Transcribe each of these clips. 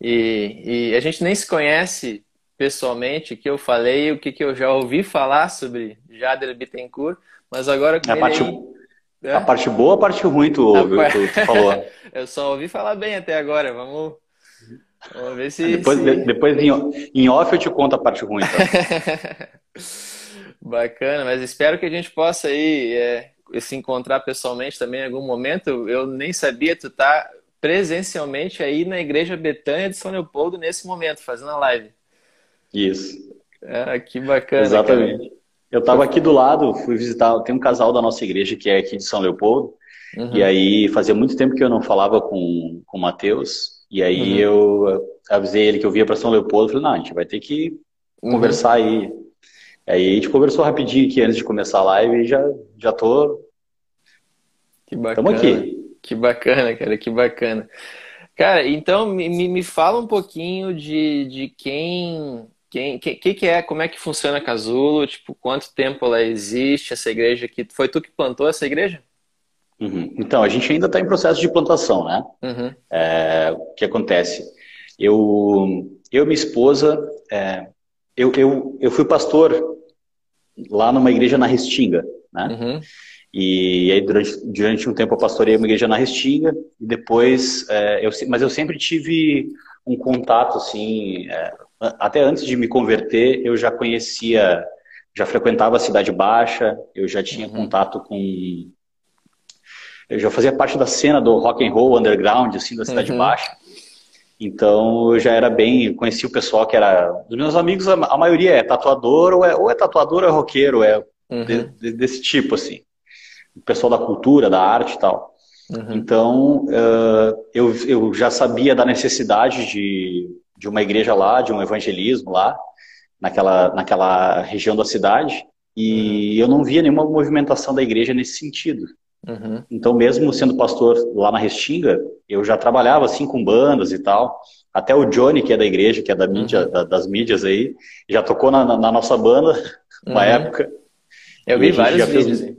E, e a gente nem se conhece pessoalmente, que eu falei, o que, que eu já ouvi falar sobre Jader Bittencourt, mas agora com a parte, aí, a é? parte boa, a parte ruim tu, tu, tu falou. eu só ouvi falar bem até agora, vamos, vamos ver se... Depois, se... depois em, em off eu te conto a parte ruim. Tá? Bacana, mas espero que a gente possa aí é, se encontrar pessoalmente também em algum momento. Eu nem sabia, tu tá presencialmente aí na Igreja Betânia de São Leopoldo nesse momento, fazendo a live. Isso. É, que bacana. Exatamente. Cara. Eu estava aqui do lado, fui visitar, tem um casal da nossa igreja que é aqui de São Leopoldo, uhum. e aí fazia muito tempo que eu não falava com, com o Matheus, e aí uhum. eu avisei ele que eu via para São Leopoldo, falei, não, a gente vai ter que uhum. conversar aí. Aí a gente conversou rapidinho aqui antes de começar a live e já, já tô... Que bacana. Estamos aqui. Que bacana, cara, que bacana. Cara, então me, me fala um pouquinho de, de quem quem, que, que, é, como é que funciona a Casulo? Tipo, quanto tempo ela existe, essa igreja aqui? Foi tu que plantou essa igreja? Uhum. Então, a gente ainda está em processo de plantação, né? Uhum. É, o que acontece? Eu, eu e minha esposa, é, eu, eu, eu fui pastor lá numa igreja na Restinga, né? Uhum. E aí, durante, durante um tempo, eu pastorei uma igreja na Restinga, e depois, é, eu, mas eu sempre tive um contato, assim, é, até antes de me converter, eu já conhecia, já frequentava a Cidade Baixa, eu já tinha uhum. contato com. Eu já fazia parte da cena do rock and roll underground, assim, da Cidade uhum. Baixa. Então eu já era bem, conheci o pessoal que era. Dos meus amigos, a maioria é tatuador, ou é, ou é tatuador ou é roqueiro, é uhum. de, de, desse tipo, assim. O pessoal da cultura, da arte e tal. Uhum. Então, uh, eu, eu já sabia da necessidade de, de uma igreja lá, de um evangelismo lá, naquela, naquela região da cidade, e uhum. eu não via nenhuma movimentação da igreja nesse sentido. Uhum. Então, mesmo sendo pastor lá na Restinga, eu já trabalhava assim com bandas e tal. Até o Johnny, que é da igreja, que é da mídia, uhum. da, das mídias aí, já tocou na, na nossa banda uma uhum. época. Eu vi vários vídeos. Fez,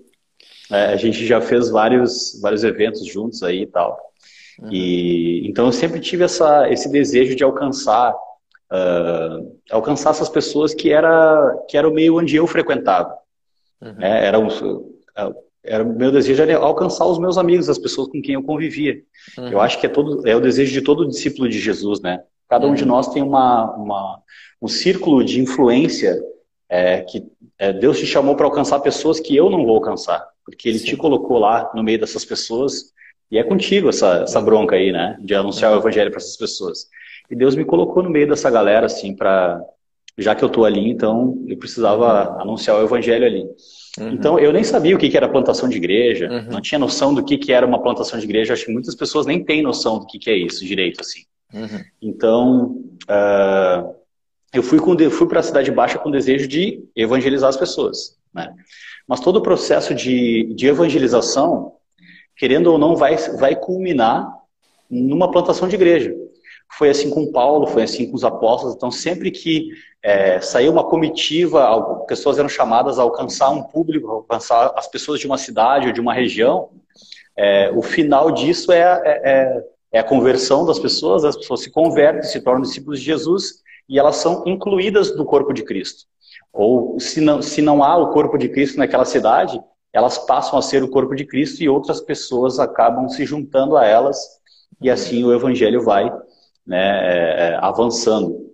é, a gente já fez vários, vários eventos juntos aí e tal. Uhum. E então eu sempre tive essa, esse desejo de alcançar uh, alcançar essas pessoas que era que era o meio onde eu frequentava. Uhum. É, era um, era o meu desejo era alcançar os meus amigos, as pessoas com quem eu convivia. Uhum. Eu acho que é todo é o desejo de todo discípulo de Jesus, né? Cada um de uhum. nós tem uma, uma um círculo de influência é, que é, Deus te chamou para alcançar pessoas que eu não vou alcançar, porque Ele Sim. te colocou lá no meio dessas pessoas e é contigo essa, essa bronca aí, né? De anunciar o evangelho para essas pessoas. E Deus me colocou no meio dessa galera, assim, para já que eu tô ali, então eu precisava uhum. anunciar o evangelho ali. Uhum. Então eu nem sabia o que, que era plantação de igreja, uhum. não tinha noção do que, que era uma plantação de igreja. Acho que muitas pessoas nem têm noção do que, que é isso direito, assim. Uhum. Então uh, eu fui, com, fui para a cidade baixa com o desejo de evangelizar as pessoas, né? Mas todo o processo de, de evangelização querendo ou não, vai, vai culminar numa plantação de igreja. Foi assim com Paulo, foi assim com os apóstolos. Então, sempre que é, saiu uma comitiva, pessoas eram chamadas a alcançar um público, alcançar as pessoas de uma cidade ou de uma região, é, o final disso é, é, é, é a conversão das pessoas, as pessoas se convertem, se tornam discípulos de Jesus e elas são incluídas no corpo de Cristo. Ou se não, se não há o corpo de Cristo naquela cidade, elas passam a ser o corpo de Cristo e outras pessoas acabam se juntando a elas e assim o evangelho vai né, é, é, avançando.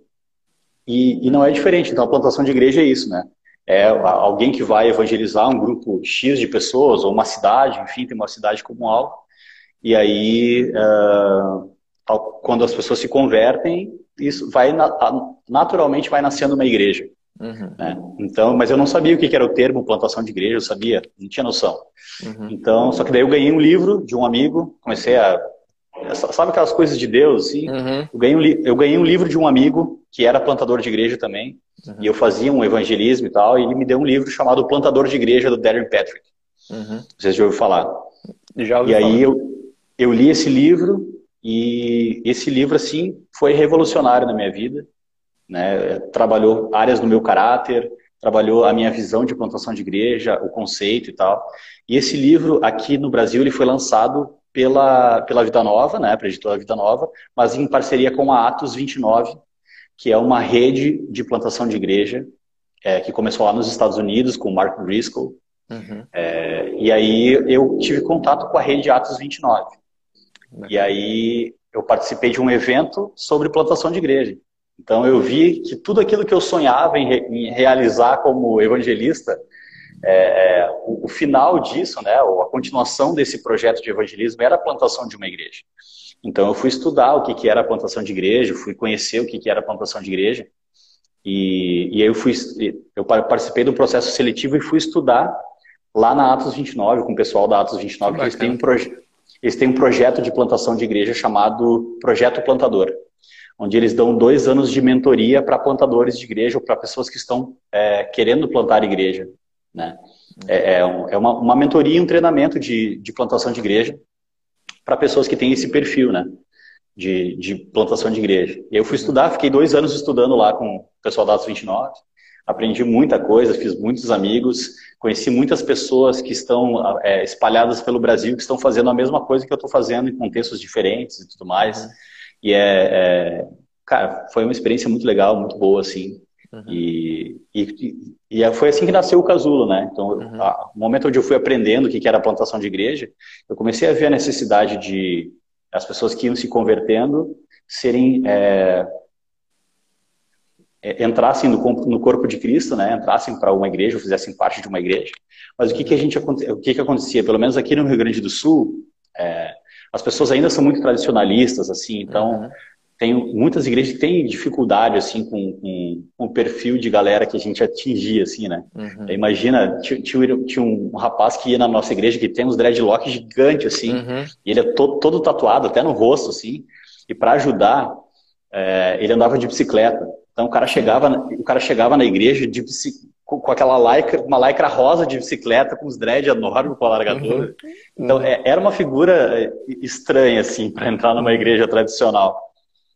E, e, não é diferente, então a plantação de igreja é isso, né? É alguém que vai evangelizar um grupo X de pessoas, ou uma cidade, enfim, tem uma cidade como algo, e aí, uh, quando as pessoas se convertem, isso vai naturalmente vai nascendo uma igreja. Uhum. Né? Então, mas eu não sabia o que era o termo plantação de igreja, eu sabia, não tinha noção. Uhum. Então, só que daí eu ganhei um livro de um amigo, comecei a. Sabe aquelas coisas de Deus? Assim? Uhum. Eu, ganhei um, eu ganhei um livro de um amigo que era plantador de igreja também, uhum. e eu fazia um evangelismo e tal, e ele me deu um livro chamado Plantador de Igreja do Darren Patrick. Uhum. Vocês já ouviram falar? Já ouvi e falar. aí eu, eu li esse livro, e esse livro, assim, foi revolucionário na minha vida né? Trabalhou áreas do meu caráter, trabalhou a minha visão de plantação de igreja, o conceito e tal. E esse livro aqui no Brasil ele foi lançado pela, pela Vida Nova, né, para a editora Vida Nova, mas em parceria com a Atos 29, que é uma rede de plantação de igreja é, que começou lá nos Estados Unidos com o Mark Driscoll. Uhum. É, e aí eu tive contato com a rede Atos 29. Uhum. E aí eu participei de um evento sobre plantação de igreja. Então eu vi que tudo aquilo que eu sonhava em, re, em realizar como evangelista, é, é, o, o, final disso, né, ou a continuação desse projeto de evangelismo era a plantação de uma igreja. Então eu fui estudar o que, que era a plantação de igreja, fui conhecer o que, que era a plantação de igreja, e, e aí eu fui, eu participei do processo seletivo e fui estudar lá na Atos 29, com o pessoal da Atos 29, que eles têm, um eles têm um projeto de plantação de igreja chamado Projeto Plantador onde eles dão dois anos de mentoria para plantadores de igreja ou para pessoas que estão é, querendo plantar igreja. Né? É, é, um, é uma, uma, mentoria e um treinamento de, de plantação de igreja para pessoas que têm esse perfil né? de, de plantação de igreja. Eu fui estudar, fiquei dois anos estudando lá com o pessoal da Atos 29, aprendi muita coisa, fiz muitos amigos, conheci muitas pessoas que estão é, espalhadas pelo Brasil, que estão fazendo a mesma coisa que eu estou fazendo em contextos diferentes e tudo mais. Uhum. E é, é, cara, foi uma experiência muito legal, muito boa, assim. Uhum. E, e, e, foi assim que nasceu o Casulo, né? Então, uhum. a, o momento onde eu fui aprendendo o que era a plantação de igreja, eu comecei a ver a necessidade de as pessoas que iam se convertendo serem é, é entrassem no, no, corpo de Cristo, né? Entrassem para uma igreja, ou fizessem parte de uma igreja. Mas o que que a gente o que que acontecia? Pelo menos aqui no Rio Grande do Sul, é, as pessoas ainda são muito tradicionalistas, assim, então uhum. tem muitas igrejas que têm dificuldade, assim, com, com, com, o perfil de galera que a gente atingia, assim, né? Uhum. Imagina, tinha, tinha, um rapaz que ia na nossa igreja que tem uns dreadlocks gigantes, assim, uhum. e ele é todo, todo tatuado, até no rosto, assim, e para ajudar, é, ele andava de bicicleta. Então o cara chegava, o cara chegava na igreja de bicicleta com, aquela lycra, uma lycra rosa de bicicleta, com os dread enormes com a largadura. Uhum. Então, é, era uma figura é, estranha, assim, para entrar numa igreja tradicional.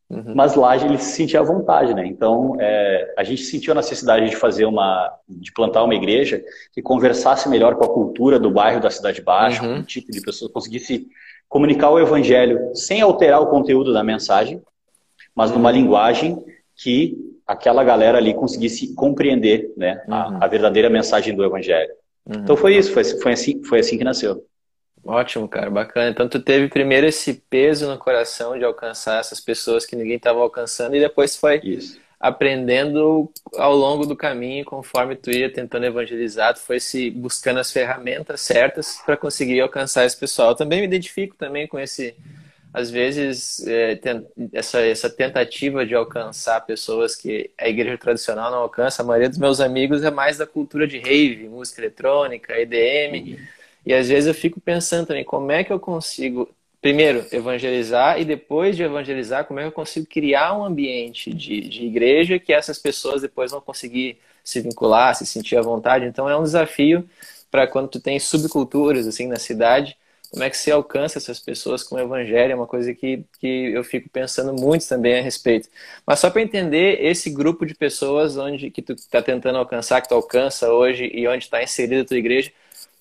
Uhum. Mas lá ele se sentia à vontade, né? Então, é, a gente sentiu a necessidade de fazer uma, de plantar uma igreja que conversasse melhor com a cultura do bairro da Cidade Baixa, uhum. com o tipo de pessoas, conseguisse comunicar o evangelho sem alterar o conteúdo da mensagem, mas numa linguagem que aquela galera ali conseguisse compreender né, uhum. a, a, verdadeira mensagem do Evangelho. Uhum. Então foi isso, foi, foi, assim, foi assim que nasceu. Ótimo, cara, bacana. Então tu teve primeiro esse peso no coração de alcançar essas pessoas que ninguém estava alcançando e depois foi isso. aprendendo ao longo do caminho, conforme tu ia tentando evangelizar, tu foi se buscando as ferramentas certas para conseguir alcançar esse pessoal. Eu também me identifico também com esse às vezes é, tem, essa, essa tentativa de alcançar pessoas que a igreja tradicional não alcança, a maioria dos meus amigos é mais da cultura de rave, música eletrônica, EDM, uhum. e às vezes eu fico pensando também como é que eu consigo, primeiro, evangelizar e depois de evangelizar, como é que eu consigo criar um ambiente de, de igreja que essas pessoas depois vão conseguir se vincular, se sentir à vontade. Então é um desafio para quando tu tem subculturas assim na cidade, como é que se alcança essas pessoas com o evangelho, é uma coisa que, que eu fico pensando muito também a respeito. Mas só para entender esse grupo de pessoas onde que tu está tentando alcançar, que tu alcança hoje e onde está inserida a tua igreja,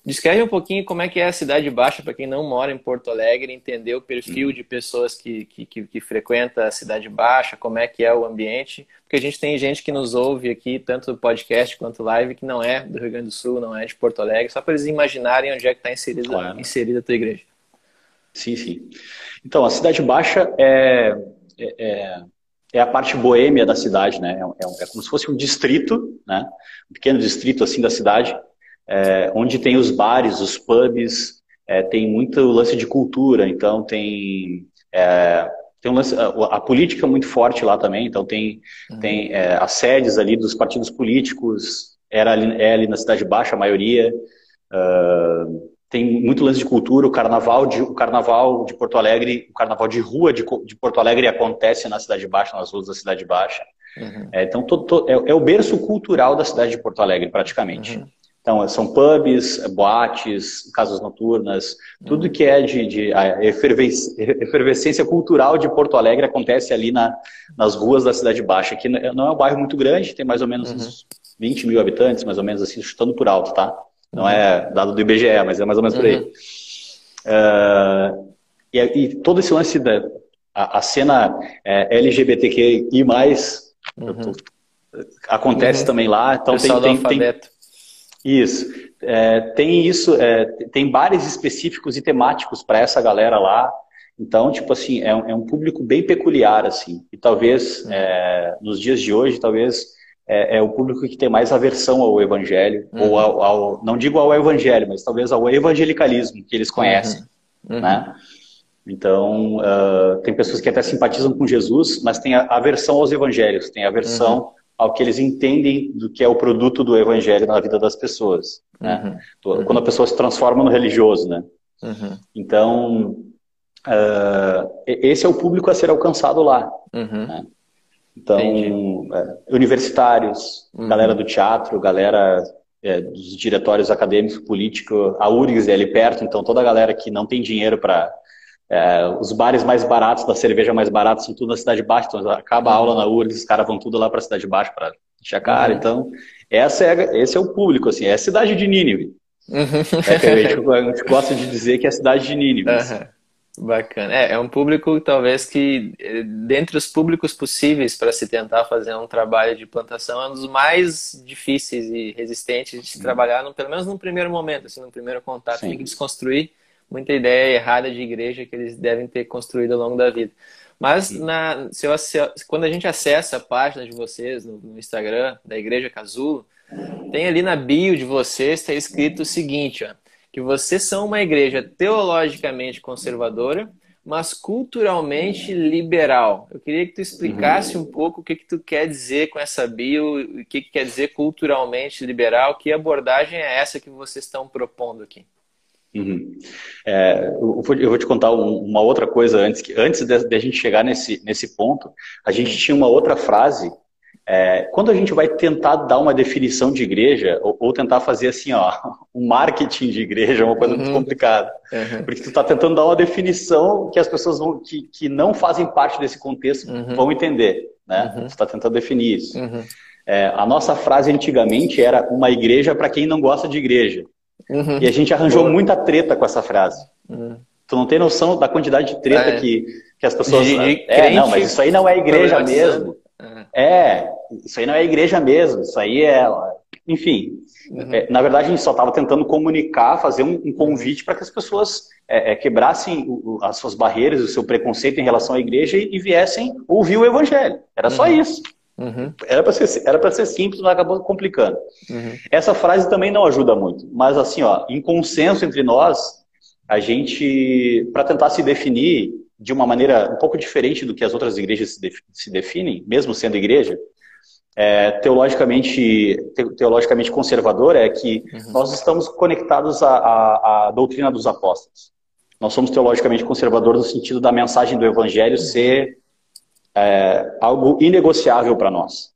Descreve um pouquinho como é que é a Cidade Baixa, para quem não mora em Porto Alegre, entender o perfil uhum. de pessoas que, que, que, que frequenta a Cidade Baixa, como é que é o ambiente, porque a gente tem gente que nos ouve aqui, tanto do podcast quanto live, que não é do Rio Grande do Sul, não é de Porto Alegre, só para eles imaginarem onde é que está inserida, claro. inserida a tua igreja. Sim, sim. Então, a Cidade Baixa é, é, é, é a parte boêmia da cidade, né? É, é, é como se fosse um distrito, né? Um pequeno distrito assim da cidade, é, onde tem os bares, os pubs, é, tem muito lance de cultura, então tem, é, tem um lance, a, a, política é muito forte lá também, então tem, uhum. tem é, as sedes ali dos partidos políticos, era ali, é ali na Cidade Baixa a maioria, uh, tem muito lance de cultura, o carnaval de, o carnaval de Porto Alegre, o carnaval de rua de, de Porto Alegre acontece na Cidade Baixa, nas ruas da Cidade Baixa. Uhum. É, então, todo, todo, é, é, o berço cultural da cidade de Porto Alegre, praticamente. Uhum. Então, são pubs, boates, casas noturnas, tudo que é de, de efervescência cultural de Porto Alegre acontece ali na, nas ruas da Cidade Baixa, que não é um bairro muito grande, tem mais ou menos uhum. uns 20 mil habitantes, mais ou menos assim, chutando por alto, tá? Não é dado do IBGE, mas é mais ou menos por aí. Uh, e, e todo esse lance da a, a cena é, LGBTQI+, uhum. acontece uhum. também lá. Então tem, tem, tem, Isso. É, tem isso, é, tem bares específicos e temáticos para essa galera lá. Então, tipo assim, é um, é um público bem peculiar, assim. E talvez, é, nos dias de hoje, talvez é, é, o público que tem mais aversão ao evangelho, uhum. ou ao, ao, não digo ao evangelho, mas talvez ao evangelicalismo que eles conhecem, uhum. uhum. né? Então, uh, tem pessoas que até simpatizam com Jesus, mas tem aversão aos evangelhos, tem aversão uhum. Ao que eles entendem do que é o produto do evangelho na vida das pessoas, né? Uhum. Quando a pessoa se transforma no religioso, né? Uhum. Então, uh, esse é o público a ser alcançado lá, né? Então, é, universitários, uhum. galera do teatro, galera é, dos diretórios acadêmicos, políticos, a URGS é ali perto, então toda a galera que não tem dinheiro para. É, os bares mais baratos, da cerveja mais barata, são tudo na Cidade Baixa, então acaba a aula na URGS, os caras vão tudo lá para a Cidade Baixa para encher a cara. Uhum. Então, essa é, esse é o público, assim, é a cidade de Nínive. Uhum. É que a, gente, a gente gosta de dizer que é a cidade de Nínive. Uhum. Bacana. É, é um público talvez que, eh, dentre os públicos possíveis para se tentar fazer um trabalho de plantação, é um dos mais difíceis e resistentes de se trabalhar, no, pelo menos no primeiro momento, assim, no primeiro contato. Sim. Tem que desconstruir muita ideia errada de igreja que eles devem ter construído ao longo da vida. Mas na, se eu, se, quando a gente acessa a página de vocês no, no Instagram da Igreja Casulo, tem ali na bio de vocês, está escrito o seguinte, ó que vocês são uma igreja teologicamente conservadora, mas culturalmente liberal. Eu queria que tu explicasse uhum. um pouco o que, que tu quer dizer com essa bio, o que, que quer dizer culturalmente liberal, que abordagem é essa que vocês estão propondo aqui? Uhum. É, eu, vou, eu, vou, te contar um, uma outra coisa antes, que antes de, de, a gente chegar nesse, nesse ponto, a gente tinha uma outra frase é, quando a gente vai tentar dar uma definição de igreja, ou, ou, tentar fazer assim, ó, um marketing de igreja é uma coisa uhum. muito complicada. Uhum. Porque tu está tentando dar uma definição que as pessoas vão, que, que não fazem parte desse contexto uhum. vão entender. Né? Uhum. Tu está tentando definir isso. Uhum. É, a nossa frase antigamente era uma igreja para quem não gosta de igreja. Uhum. E a gente arranjou Boa. muita treta com essa frase. Tu não tem noção da quantidade de treta é. que, que as pessoas. De, de é, não, mas isso aí não é igreja mesmo. É, isso aí não é igreja mesmo, isso aí é. Enfim, uhum. é, na verdade a gente só estava tentando comunicar, fazer um, um convite para que as pessoas é, é, quebrassem o, as suas barreiras, o seu preconceito em relação à igreja e, e viessem ouvir o evangelho. Era uhum. só isso. Uhum. Era para ser, era ser simples, mas acabou complicando. Uhum. Essa frase também não ajuda muito, mas assim, ó, em consenso entre nós, a gente, para tentar se definir, de uma maneira um pouco diferente do que as outras igrejas se, definem, mesmo sendo igreja, é, teologicamente, teologicamente conservador, é que uhum. nós estamos conectados à, à, à, doutrina dos apóstolos. Nós somos teologicamente conservadores no sentido da mensagem do evangelho ser é, algo inegociável para nós.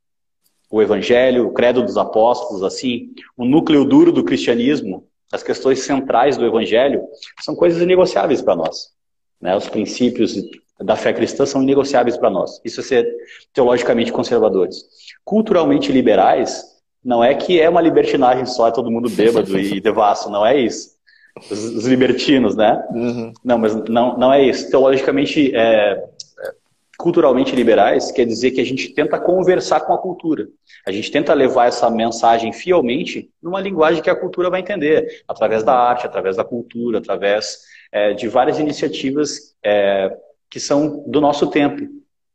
O evangelho, o credo dos apóstolos, assim, o núcleo duro do cristianismo, as questões centrais do evangelho, são coisas inegociáveis para nós. Né? Os princípios da fé cristã são inegociáveis para nós. Isso é ser teologicamente conservadores. Culturalmente liberais não é que é uma libertinagem só, é todo mundo bêbado e devasso, não é isso. Os, os libertinos, né? Uhum. Não, mas não, não é isso. Teologicamente, é, culturalmente liberais quer dizer que a gente tenta conversar com a cultura. A gente tenta levar essa mensagem fielmente numa linguagem que a cultura vai entender, através da arte, através da cultura, através é, de várias iniciativas é, que são do nosso tempo,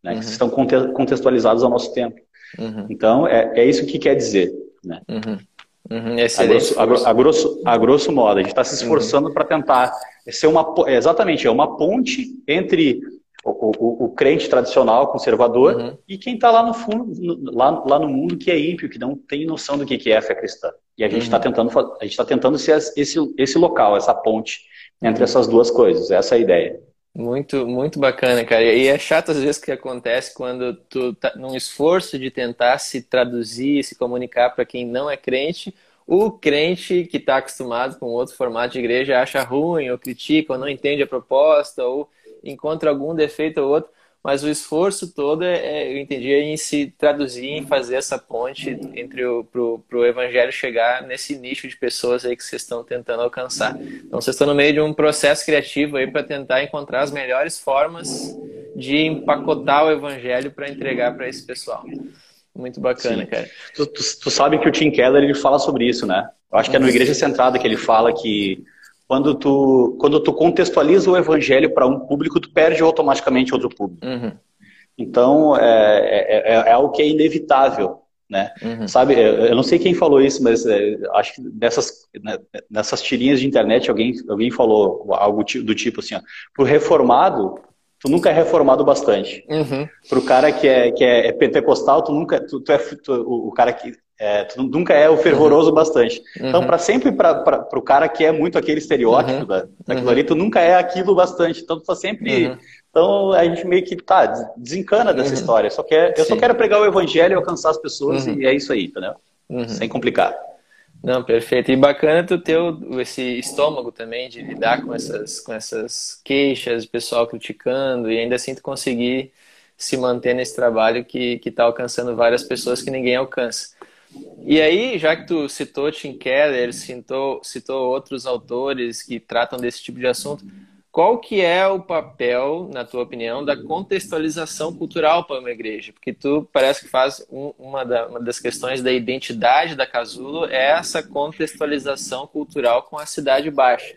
né, uhum. que estão contextualizadas ao nosso tempo. Uhum. Então, é, é isso que quer dizer. Né? Uhum. Uhum, a, grosso, a, a, grosso, a grosso modo, a gente está se esforçando uhum. para tentar ser uma, exatamente, é uma ponte entre o, o, o crente tradicional, conservador, uhum. e quem está lá no fundo, no, lá, lá no mundo que é ímpio, que não tem noção do que, que é a fé cristã. E a gente está uhum. tentando, a gente está tentando ser esse, esse local, essa ponte entre essas duas coisas. Essa é a ideia. Muito, muito bacana, cara. E é chato às vezes que acontece quando tu tá num esforço de tentar se traduzir, se comunicar para quem não é crente, o crente que está acostumado com outro formato de igreja acha ruim, ou critica, ou não entende a proposta, ou encontra algum defeito ou outro. mas o esforço todo, é, é, eu entendi, é em se traduzir, em fazer essa ponte entre o pro, pro evangelho chegar nesse nicho de pessoas aí que vocês estão tentando alcançar. Então vocês estão no meio de um processo criativo aí para tentar encontrar as melhores formas de empacotar o evangelho para entregar para esse pessoal. Muito bacana, Sim. cara. Tu, tu, tu, sabe que o Tim Keller ele fala sobre isso, né? Eu acho que é no Igreja Centrada que ele fala que quando tu, quando tu contextualiza o evangelho para um público, tu perde automaticamente outro público. Uhum. Então, é, é, é, é, algo que é inevitável, né? Uhum. Sabe, eu não sei quem falou isso, mas é, acho que nessas, né, nessas tirinhas de internet alguém, alguém falou algo do tipo assim, para o reformado, tu nunca é reformado bastante. Uhum. Para o cara que é, que é, pentecostal, tu nunca, tu, tu é tu, o cara que é, tu nunca é o fervoroso uhum. bastante. Então, uhum. para sempre, para o cara que é muito aquele estereótipo uhum. da, daquilo uhum. ali, tu nunca é aquilo bastante. Então, tu tá sempre. Uhum. Então, a gente meio que tá, desencana dessa uhum. história. Só quer, eu só quero pregar o evangelho e alcançar as pessoas, e é isso aí, entendeu? Sem complicar. Não, perfeito. E bacana tu ter esse estômago também de lidar com essas, com essas queixas, pessoal criticando, e ainda assim tu conseguir se manter nesse trabalho que está alcançando várias pessoas que ninguém alcança. E aí, já que tu citou Tim Keller, citou, citou outros autores que tratam desse tipo de assunto, qual que é o papel, na tua opinião, da contextualização cultural para uma igreja? Porque tu parece que faz um, uma, da, uma, das questões da identidade da Casulo é essa contextualização cultural com a cidade baixa.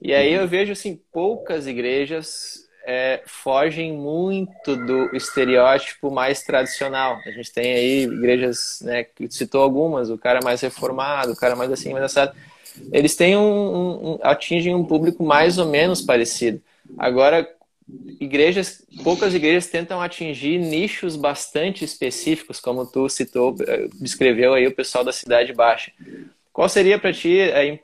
E aí eu vejo assim poucas igrejas é, fogem muito do estereótipo mais tradicional. A gente tem aí igrejas, né, que citou algumas, o cara mais reformado, o cara mais assim, mais assado. Eles têm um, um, atingem um público mais ou menos parecido. Agora, igrejas, poucas igrejas tentam atingir nichos bastante específicos, como tu citou, eh, descreveu aí o pessoal da cidade baixa. Qual seria para ti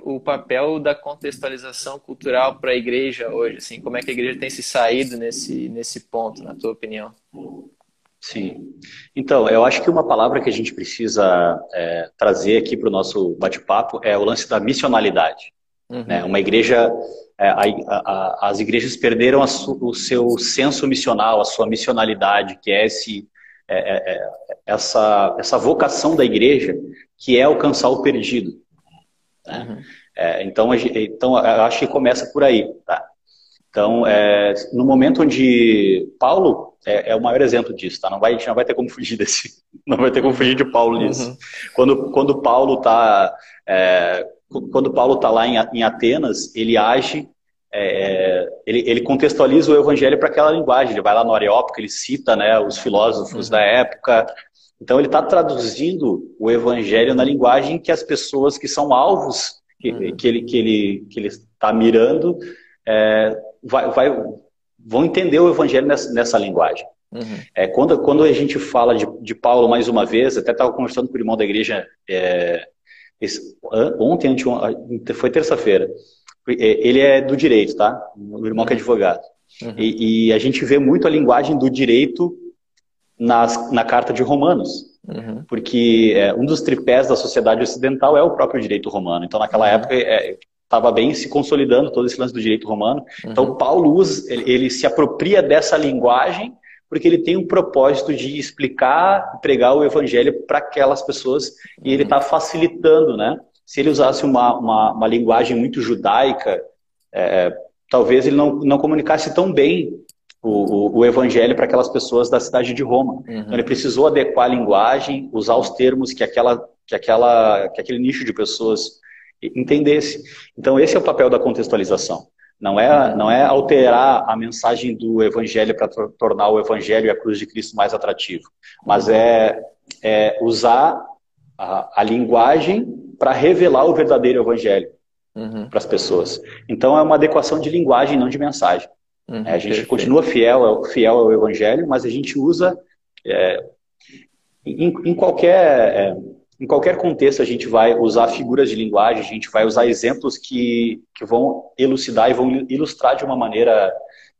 o papel da contextualização cultural para a igreja hoje? Assim, como é que a igreja tem se saído nesse, nesse ponto, na tua opinião? Sim. Então, eu acho que uma palavra que a gente precisa é, trazer aqui para o nosso bate-papo é o lance da missionalidade. Uhum. Né? Uma igreja, é, a, a, as igrejas perderam o seu senso missional, a sua missionalidade, que é esse, é, é, é essa, essa vocação da igreja que é alcançar o perdido. Né? Uhum. É, então, então, eu acho que começa por aí. Tá? Então, é, no momento onde Paulo é, é, o maior exemplo disso, tá? Não vai, não vai ter como fugir desse, não vai ter como fugir de Paulo nisso. Uhum. Quando, quando Paulo está, é, quando Paulo tá lá em, em Atenas, ele age, é, ele, ele, contextualiza o evangelho para aquela linguagem. Ele vai lá no Areópago, ele cita, né, os filósofos uhum. da época, então, ele está traduzindo o evangelho na linguagem que as pessoas que são alvos que, uhum. que ele que ele que ele está mirando é, vai, vai, vão entender o evangelho nessa, nessa linguagem. Uhum. É, quando, quando a gente fala de, de Paulo mais uma vez, até estava conversando com o irmão da igreja é, esse, ontem, ontem, foi terça-feira. É, ele é do direito, tá? O irmão que é advogado. Uhum. E, e, a gente vê muito a linguagem do direito nas, na Carta de Romanos. Uhum. Porque é, um dos tripés da sociedade ocidental é o próprio direito romano. Então, naquela uhum. época, estava é, bem se consolidando todo esse lance do direito romano. Uhum. Então, Paulo usa, ele, ele, se apropria dessa linguagem porque ele tem um propósito de explicar e pregar o evangelho para aquelas pessoas e ele está uhum. facilitando, né? Se ele usasse uma, uma, uma linguagem muito judaica, é, talvez ele não, não comunicasse tão bem o, o, o evangelho para aquelas pessoas da cidade de Roma. Uhum. Então, ele precisou adequar a linguagem, usar os termos que, aquela, que, aquela, que aquele nicho de pessoas entendesse. Então, esse é o papel da contextualização. Não é, não é alterar a mensagem do evangelho para tornar o evangelho e a cruz de Cristo mais atrativo, mas é, é usar a, a linguagem para revelar o verdadeiro evangelho uhum. para as pessoas. Então, é uma adequação de linguagem, não de mensagem. Uhum, é, a gente perfeito. continua fiel, fiel ao Evangelho, mas a gente usa é, em, em, qualquer é, em qualquer contexto a gente vai usar figuras de linguagem, a gente vai usar exemplos que, que vão elucidar e vão ilustrar de uma maneira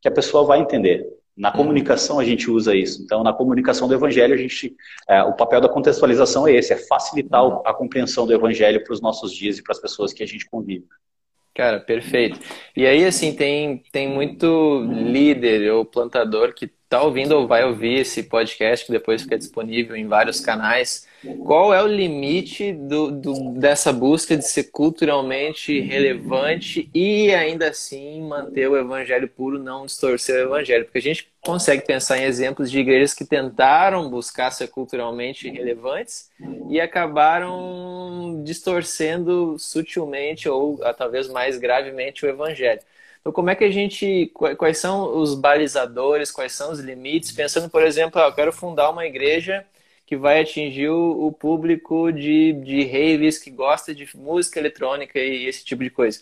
que a pessoa vai entender. Na uhum. comunicação a gente usa isso. Então, na comunicação do Evangelho, a gente, é, o papel da contextualização é esse, é facilitar uhum. a compreensão do Evangelho para os nossos dias e para as pessoas que a gente convive. Cara, perfeito. E aí, assim, tem, tem muito líder ou plantador que está ouvindo ou vai ouvir esse podcast, que depois fica disponível em vários canais, qual é o limite do, do, dessa busca de ser culturalmente relevante e ainda assim manter o evangelho puro, não distorcer o evangelho? Porque a gente consegue pensar em exemplos de igrejas que tentaram buscar ser culturalmente relevantes e acabaram distorcendo sutilmente ou ah, talvez mais gravemente o evangelho. Então, como é que a gente. Quais são os balizadores, quais são os limites? Pensando, por exemplo, ah, eu quero fundar uma igreja que vai atingir o, público de, de raves que gosta de música eletrônica e esse tipo de coisa.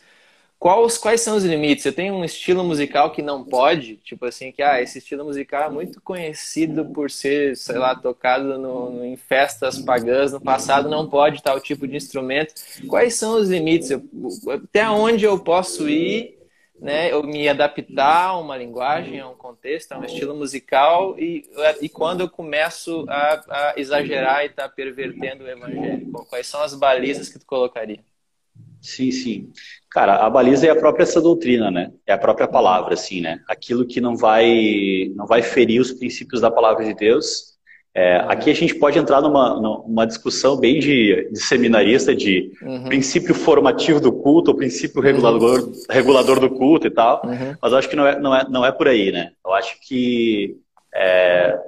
Quais, quais são os limites? Eu tenho um estilo musical que não pode, tipo assim, que ah, esse estilo musical é muito conhecido por ser, sei lá, tocado no, no, em festas pagãs no passado, não pode tal tipo de instrumento. Quais são os limites? Eu, até onde eu posso ir né, eu me adaptar a uma linguagem, a um contexto, a um estilo musical e, e quando eu começo a, a exagerar e estar tá pervertendo o evangelho? Quais são as balizas que tu colocaria? Sim, sim. Cara, a baliza é a própria essa doutrina, né? É a própria palavra, assim, né? Aquilo que não vai não vai ferir os princípios da palavra de Deus é, aqui a gente pode entrar numa, numa discussão bem de, de seminarista, de uhum. princípio formativo do culto, ou princípio regulador, uhum. regulador do culto e tal, uhum. mas acho que não é, não, é, não é por aí, né? Eu acho que é,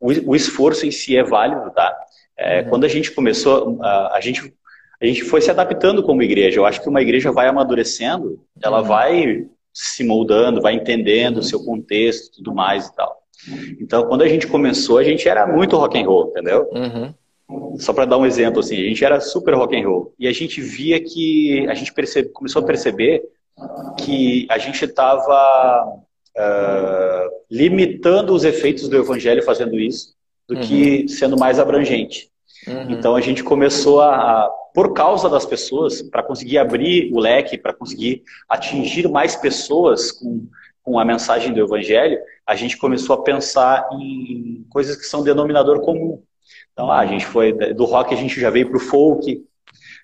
o, o, esforço em si é válido, tá? É, uhum. quando a gente começou, a, a, gente, a gente foi se adaptando como igreja. Eu acho que uma igreja vai amadurecendo, ela uhum. vai se moldando, vai entendendo o seu contexto e tudo mais e tal. Então, quando a gente começou, a gente era muito rock and roll, entendeu? Uhum. Só para dar um exemplo, assim, a gente era super rock and roll e a gente via que a gente percebe, começou a perceber que a gente estava uh, ah, limitando os efeitos do evangelho fazendo isso, do uhum. que sendo mais abrangente. Uhum. Então a gente começou a, a por causa das pessoas, para conseguir abrir o leque, para conseguir atingir mais pessoas com com a mensagem do Evangelho, a gente começou a pensar em coisas que são denominador comum. Então, ah, a gente foi do rock, a gente já veio para o folk,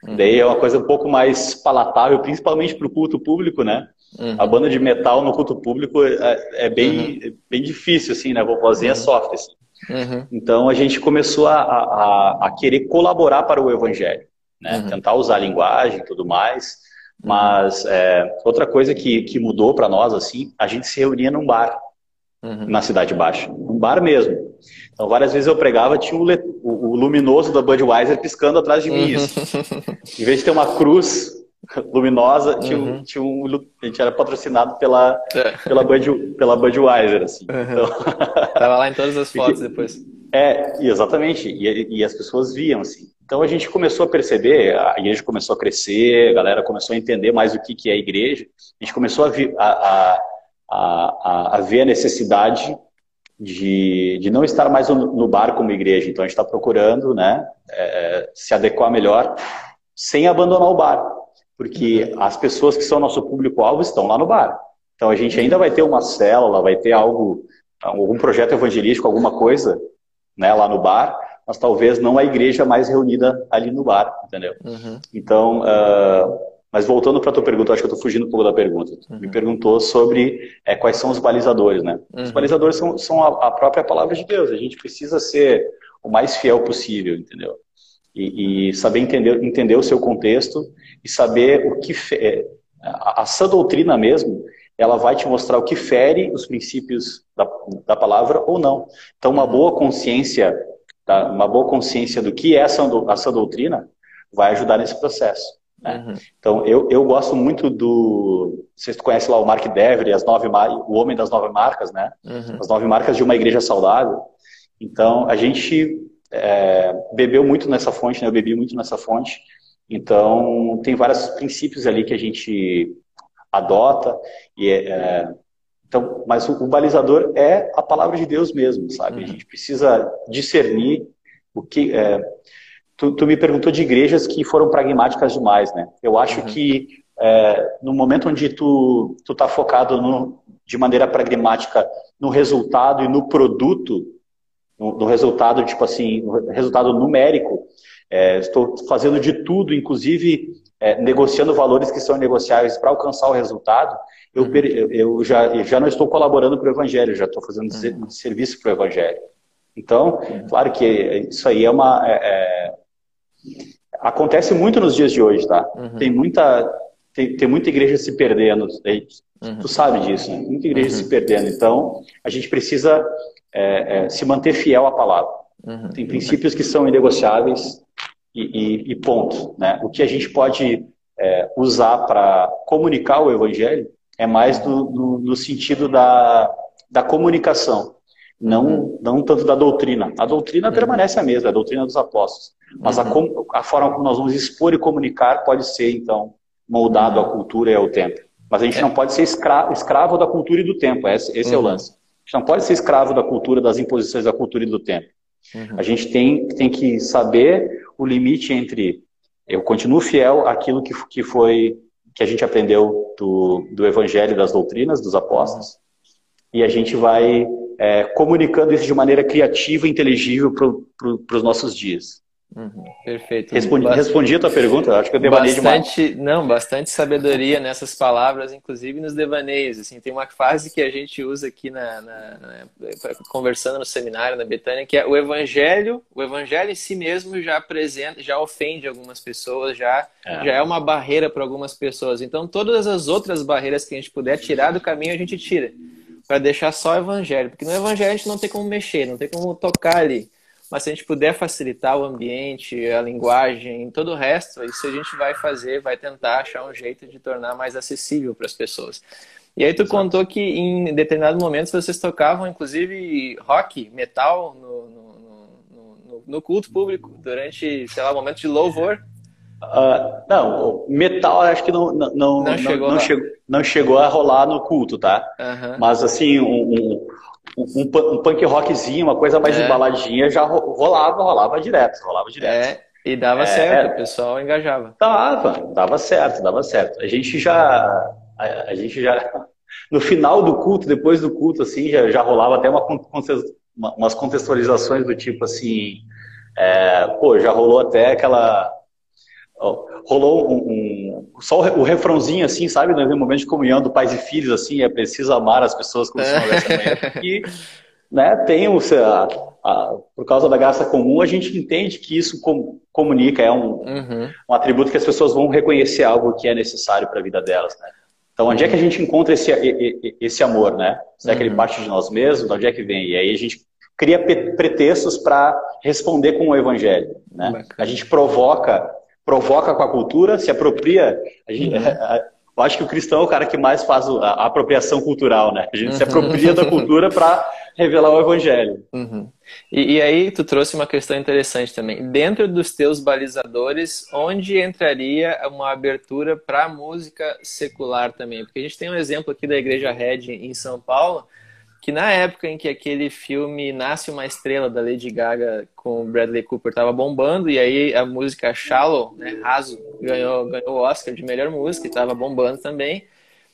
uhum. daí é uma coisa um pouco mais palatável, principalmente para o culto público, né? Uhum. A banda de metal no culto público é, é bem, uhum. bem difícil, assim, né? A vovozinha é soft, assim. Uhum. Então, a gente começou a, a, a, querer colaborar para o Evangelho, né? Tentar usar a linguagem e tudo mais, mas é, outra coisa que, que mudou para nós, assim, a gente se reunia num bar uhum. na Cidade Baixa. Um bar mesmo. Então, várias vezes eu pregava, tinha o, o, o luminoso da Budweiser piscando atrás de mim. Uhum. Em vez de ter uma cruz luminosa, tinha, uhum. tinha um, a gente era patrocinado pela, é. pela, Bud, pela Budweiser. Assim. Uhum. Então... Tava lá em todas as fotos depois. É, exatamente. E, e, as pessoas viam, assim. Então a gente começou a perceber, a igreja começou a crescer, a galera começou a entender mais o que, que é a igreja. A gente começou a, a, a, a ver a necessidade de, de não estar mais no, no bar como igreja. Então a gente está procurando né, é, se adequar melhor sem abandonar o bar. Porque as pessoas que são nosso público-alvo estão lá no bar. Então a gente ainda vai ter uma célula, vai ter algo, algum projeto evangelístico, alguma coisa né, lá no bar, mas talvez não a igreja mais reunida ali no bar, entendeu? Uhum. Então, uh, mas voltando para a tua pergunta, acho que eu estou fugindo um pouco da pergunta. Uhum. Me perguntou sobre é, quais são os balizadores, né? Uhum. Os balizadores são, são a, a, própria palavra de Deus. A gente precisa ser o mais fiel possível, entendeu? E, e saber entender, entender o seu contexto e saber o que... É, a, a sã doutrina mesmo, ela vai te mostrar o que fere os princípios da, da palavra ou não. Então, uma boa consciência, tá? uma boa consciência do que é essa, essa doutrina vai ajudar nesse processo. Né? Uhum. Então, eu, eu gosto muito do. Vocês conhecem lá o Mark Dever, as nove, o homem das nove marcas, né? Uhum. As nove marcas de uma igreja saudável. Então, a gente é, bebeu muito nessa fonte, né? Eu bebi muito nessa fonte. Então, tem vários princípios ali que a gente adota. E é, é, então, mas o, o, balizador é a palavra de Deus mesmo, sabe? Uhum. A gente precisa discernir o que. É, tu, tu, me perguntou de igrejas que foram pragmáticas demais, né? Eu acho uhum. que é, no momento onde tu tu está focado no, de maneira pragmática no resultado e no produto, no, no resultado tipo assim, no resultado numérico, é, estou fazendo de tudo, inclusive é, negociando valores que são negociáveis para alcançar o resultado, eu, uhum. eu, já, eu já não estou colaborando para o Evangelho, já estou fazendo uhum. serviço para o Evangelho. Então, uhum. claro que isso aí é uma. É, é, acontece muito nos dias de hoje, tá? Uhum. Tem muita. Tem, tem muita igreja se perdendo. Uhum. Tu sabe disso, né? Muita igreja se perdendo. Então, a gente precisa é, é, se manter fiel à palavra. Tem princípios que são inegociáveis e, e, e ponto. Né? O que a gente pode é, usar para comunicar o evangelho é mais do, do, no sentido da, da comunicação, não, uhum. não tanto da doutrina. A doutrina uhum. permanece a mesma, a doutrina dos apóstolos. Mas uhum. a, a, forma como nós vamos expor e comunicar pode ser, então, moldado à cultura e ao tempo. Mas a gente é. não pode ser escravo, escravo da cultura e do tempo, esse, esse é o uhum. lance. A gente não pode ser escravo da cultura, das imposições da cultura e do tempo. Uhum. A gente tem, tem que saber o limite entre eu continuo fiel àquilo que, que foi que a gente aprendeu do, do Evangelho, das doutrinas, dos apóstolos, e a gente vai é, comunicando isso de maneira criativa e inteligível para os nossos dias. Uhum, perfeito. Respondi, bastante, respondi a tua pergunta, acho que eu devanei bastante, demais. Não, bastante sabedoria nessas palavras, inclusive nos devaneios. Assim, tem uma frase que a gente usa aqui na, na, na, conversando no seminário na Betânia, que é o evangelho, o evangelho em si mesmo já apresenta, já ofende algumas pessoas, já é, já é uma barreira para algumas pessoas. Então, todas as outras barreiras que a gente puder tirar do caminho, a gente tira. Para deixar só o evangelho. Porque no evangelho a gente não tem como mexer, não tem como tocar ali. Mas se a gente puder facilitar o ambiente, a linguagem, todo o resto, isso a gente vai fazer, vai tentar achar um jeito de tornar mais acessível para as pessoas. E aí tu Exato. contou que em determinados momentos vocês tocavam, inclusive, rock, metal no, no, no, no culto público, durante, sei lá, momentos de louvor. Uh, não, metal acho que não, não, não, não, chegou, não, chegou, não chegou a rolar no culto, tá? Uhum. Mas assim, um, um, um, punk rockzinho, uma coisa mais é. embaladinha, já rolava, rolava direto, rolava direto. É, e dava é, certo, o pessoal engajava. Dava, dava certo, dava certo. A gente já, a, a, gente já, no final do culto, depois do culto, assim, já, já rolava até uma, uma, umas contextualizações do tipo assim, é, pô, já rolou até aquela rolou um, um, só o refrãozinho assim, sabe, no momento de comunhão do pais e filhos assim, é preciso amar as pessoas como se não houvesse. E, né, tem o a, a, por causa da graça comum, a gente entende que isso com, comunica, é um, uhum. um atributo que as pessoas vão reconhecer algo que é necessário para a vida delas, né? Então, onde uhum. é que a gente encontra esse, esse amor, né? Será uhum. que ele uhum. parte de nós mesmos? De onde é que vem? E aí a gente cria pretextos para responder com o evangelho, né? A gente provoca provoca com a cultura, se apropria. Gente, uhum. eu acho que o cristão é o cara que mais faz a apropriação cultural, né? A gente uhum. se apropria da cultura para revelar o evangelho. Uhum. E, e, aí tu trouxe uma questão interessante também. Dentro dos teus balizadores, onde entraria uma abertura para música secular também? Porque a gente tem um exemplo aqui da Igreja Red em São Paulo, que na época em que aquele filme Nasce uma Estrela da Lady Gaga com Bradley Cooper estava bombando e aí a música Shallow, né, Raso, ganhou ganhou o Oscar de melhor música e estava bombando também.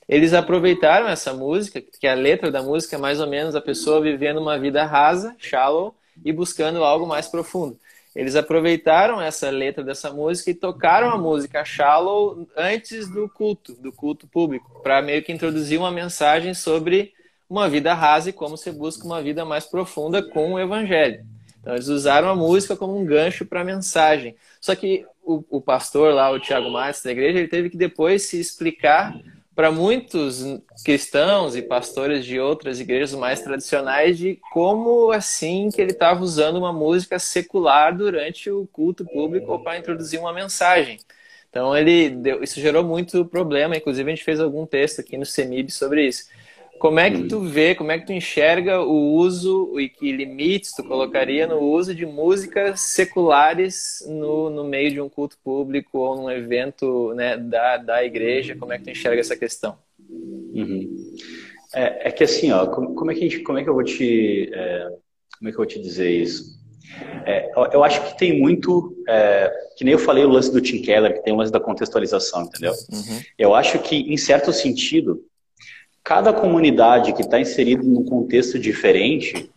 Eles aproveitaram essa música, que a letra da música é mais ou menos a pessoa vivendo uma vida rasa, shallow, e buscando algo mais profundo. Eles aproveitaram essa letra dessa música e tocaram a música Shallow antes do culto, do culto público, para meio que introduzir uma mensagem sobre uma vida rasa e como você busca uma vida mais profunda com o evangelho. Então eles usaram a música como um gancho para a mensagem. Só que o, o, pastor lá, o Tiago Matos da igreja, ele teve que depois se explicar para muitos cristãos e pastores de outras igrejas mais tradicionais de como assim que ele estava usando uma música secular durante o culto público para introduzir uma mensagem. Então ele deu, isso gerou muito problema, inclusive a gente fez algum texto aqui no CEMIB sobre isso. Como é que tu vê, como é que tu enxerga o uso e que limites tu colocaria no uso de músicas seculares no, no meio de um culto público ou num evento né, da, da igreja? Como é que tu enxerga essa questão? Uhum. É, é, que assim, ó, como, como, é que gente, como é que eu vou te, é, como é que eu vou te dizer isso? É, eu acho que tem muito, é, que nem eu falei o lance do Tim Keller, que tem o lance da contextualização, entendeu? Uhum. Eu acho que, em certo sentido, cada comunidade que está inserida num contexto diferente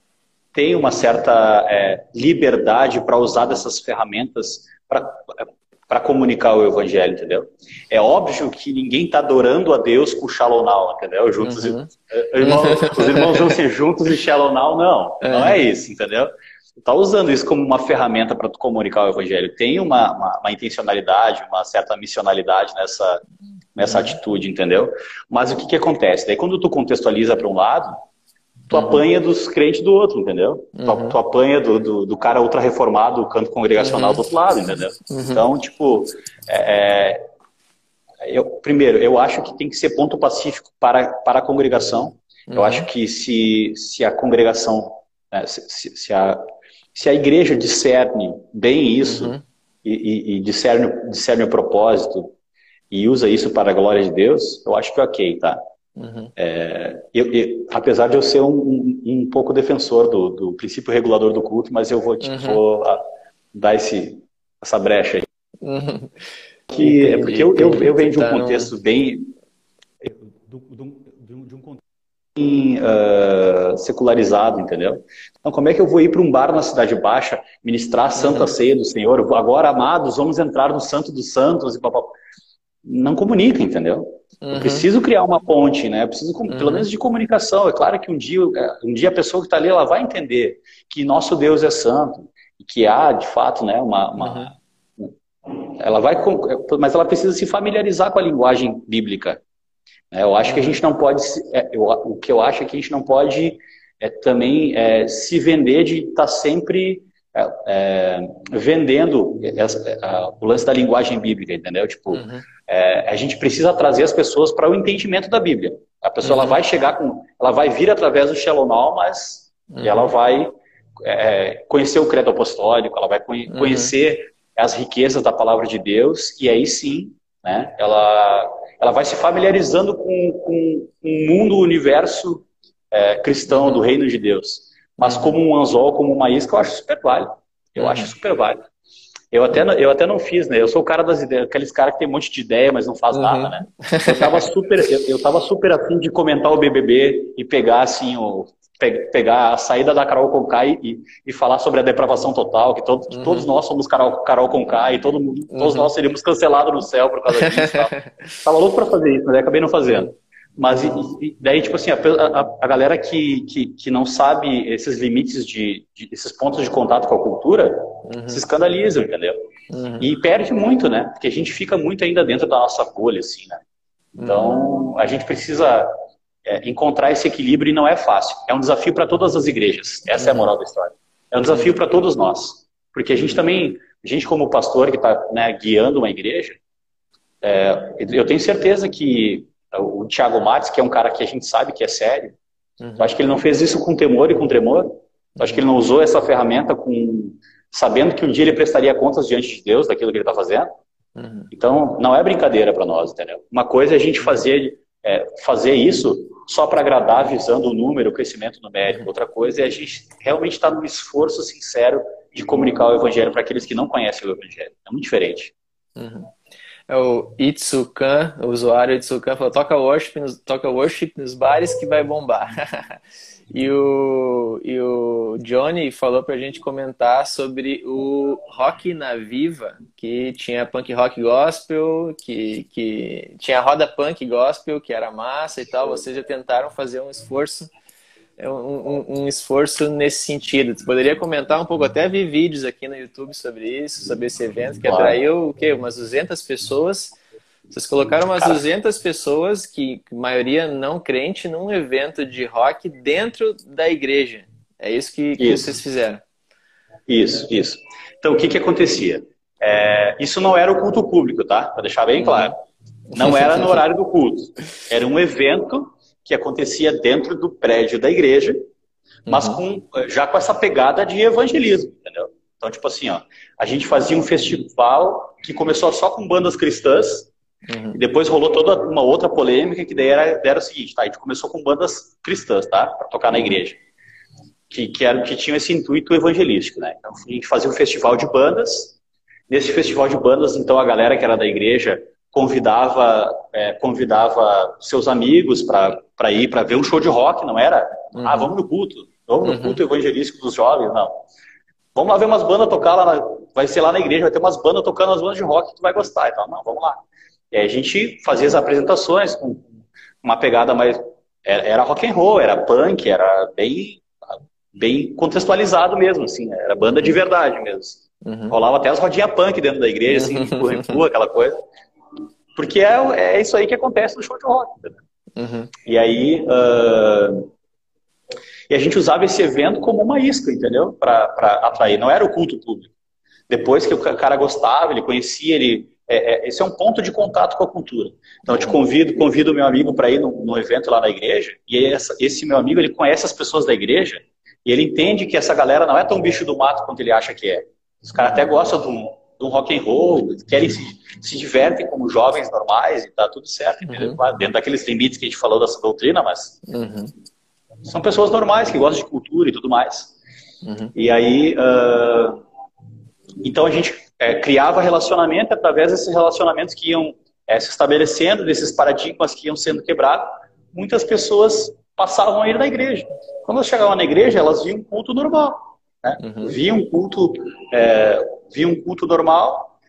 tem uma certa é, liberdade para usar dessas ferramentas para comunicar o evangelho, entendeu? É óbvio que ninguém está adorando a Deus com Shalom Now, entendeu? Juntos, uhum. irmãos, os irmãos vão ser juntos e Shalom Now, não. É. Não é isso, entendeu? Está usando isso como uma ferramenta para comunicar o evangelho. Tem uma, uma, uma, intencionalidade, uma certa missionalidade nessa, nessa uhum. atitude, entendeu? Mas o que, que acontece? Daí quando tu contextualiza para um lado, tu uhum. apanha dos crentes do outro, entendeu? Uhum. Tu, tu, apanha do, do, do cara ultra-reformado, do canto congregacional uhum. do outro lado, entendeu? Uhum. Então, tipo, é, é, eu, primeiro, eu acho que tem que ser ponto pacífico para, para a congregação. Eu uhum. acho que se, se a congregação, né, se, se, a, se a igreja discerne bem isso e, e, e discerne, discerne o propósito e usa isso para a glória de Deus, eu acho que é ok, tá? Uhum. É, eu, eu, apesar de eu ser um, um, um pouco defensor do, do, princípio regulador do culto, mas eu vou, tipo, uhum. vou a, dar esse, essa brecha aí. Uhum. Que, é porque eu, eu, eu venho de um contexto bem. Do, do, de um contexto bem uh, secularizado, entendeu? Então, como é que eu vou ir para um bar na Cidade Baixa, ministrar a Santa uhum. Ceia do Senhor? Agora, amados, vamos entrar no Santo dos Santos e papapá. Não comunica, entendeu? Uhum. Eu preciso criar uma ponte, né? Eu preciso, uhum. pelo menos, de comunicação. É claro que um dia, é, um dia a pessoa que está ali, ela vai entender que nosso Deus é santo e que há, de fato, né, uma, uma uhum. ela vai, mas ela precisa se familiarizar com a linguagem bíblica. Né? Eu acho que a gente não pode, é, eu, o que eu acho é que a gente não pode é, também é, se vender de estar tá sempre é, é, vendendo essa, o lance da linguagem bíblica, entendeu? Tipo, uhum. É, a gente precisa trazer as pessoas para o entendimento da Bíblia. A pessoa uhum. ela vai chegar com, ela vai vir através do Shalom mas uhum. ela vai é, conhecer o credo apostólico, ela vai uhum. conhecer as riquezas da palavra de Deus e aí sim, né? Ela ela vai se familiarizando com, com um mundo, o universo é, cristão do reino de Deus. Mas como um anzol, como uma isca, eu acho super válido. Eu acho super válido. Eu até, eu até não fiz, né? Eu sou o cara das ideias, aqueles caras que tem um monte de ideia, mas não faz uhum. nada, né? Eu tava super, eu, eu tava super afim de comentar o BBB e pegar, assim, o, pegar a saída da Carol Conká e, e falar sobre a depravação total, que, todo, uhum. todos nós somos Carol, Carol Conká e todo mundo, todos uhum. nós seríamos cancelados no céu por causa disso. tava louco para fazer isso, mas acabei não fazendo. Mas e, daí, tipo assim, a, a, a galera que, que, que, não sabe esses limites de, de, esses pontos de contato com a cultura, uhum. se escandalizam, entendeu? Uhum. E perde muito, né? Porque a gente fica muito ainda dentro da nossa bolha, assim, né? Então, uhum. a gente precisa é, encontrar esse equilíbrio e não é fácil. É um desafio para todas as igrejas. Essa é a moral da história. É um desafio para todos nós. Porque a gente também, a gente como pastor que está né, guiando uma igreja, é, eu tenho certeza que o Thiago Matos, que é um cara que a gente sabe que é sério, uhum. eu acho que ele não fez isso com temor e com tremor. Eu acho que ele não usou essa ferramenta com sabendo que um dia ele prestaria contas diante de Deus daquilo que ele está fazendo. Uhum. Então, não é brincadeira para nós, entendeu? Uma coisa é a gente fazer, é, fazer isso só para agradar, visando o número, o crescimento numérico. Uhum. Outra coisa é a gente realmente estar tá num esforço sincero de comunicar o evangelho para aqueles que não conhecem o evangelho. É muito diferente. Uhum é o Itsukan, o usuário Itsukan falou, toca worship, nos, toca worship nos bares que vai bombar. e, o, e o Johnny falou pra gente comentar sobre o Rock na Viva, que tinha punk rock gospel, que, que tinha roda punk gospel, que era massa e tal. Vocês já tentaram fazer um esforço um, um, esforço nesse sentido. Você poderia comentar um pouco, até vi vídeos aqui no YouTube sobre isso, sobre esse evento que atraiu o quê? umas 200 pessoas. Vocês colocaram umas 200 pessoas, que maioria não crente, num evento de rock dentro da igreja. É isso que, que isso. vocês fizeram. Isso, isso. Então, o que, que acontecia? É, isso não era o culto público, tá? Para deixar bem claro. Não era no horário do culto. Era um evento que acontecia dentro do prédio da igreja, mas uhum. com, já com essa pegada de evangelismo, entendeu? Então, tipo assim, ó, a gente fazia um festival que começou só com bandas cristãs, uhum. e depois rolou toda uma outra polêmica, que daí era, era o seguinte, tá? A gente começou com bandas cristãs, tá? Para tocar na igreja. Que, que, era, que tinham esse intuito evangelístico, né? Então, a gente fazia um festival de bandas. Nesse festival de bandas, então, a galera que era da igreja convidava é, convidava seus amigos para ir para ver um show de rock, não era? Uhum. Ah, vamos no culto, vamos no uhum. culto evangelístico dos jovens, não. Vamos lá ver umas bandas tocar lá na, vai ser lá na igreja, vai ter umas bandas tocando as bandas de rock que tu vai gostar. Então, não, vamos lá. E aí a gente fazia as apresentações com uma pegada mais. Era, era rock and roll, era punk, era bem, bem contextualizado mesmo, assim, né? era banda de verdade mesmo. Uhum. Rolava até as rodinhas punk dentro da igreja, assim, empurra, empurra, aquela coisa. Porque é, é isso aí que acontece no show de rock. Uhum. E aí. Uh, e a gente usava esse evento como uma isca, entendeu? Para atrair. Não era o culto público. Depois que o cara gostava, ele conhecia, ele. É, é, esse é um ponto de contato com a cultura. Então, eu te convido, convido o meu amigo para ir no, evento lá na igreja, e essa, esse meu amigo, ele conhece as pessoas da igreja, e ele entende que essa galera não é tão bicho do mato quanto ele acha que é. Os caras até gostam de um, um rock and roll, querem se, se divertem como jovens normais e tá tudo certo, uhum. dentro daqueles limites que a gente falou dessa doutrina, mas uhum. são pessoas normais que gostam de cultura e tudo mais. Uhum. E aí, uh, então a gente é, criava relacionamento através desses relacionamentos que iam é, se estabelecendo, desses paradigmas que iam sendo quebrados. Muitas pessoas passavam a ir na igreja. Quando elas chegavam na igreja, elas viam um culto normal. Né? Uhum. Via um culto, é, via um culto normal,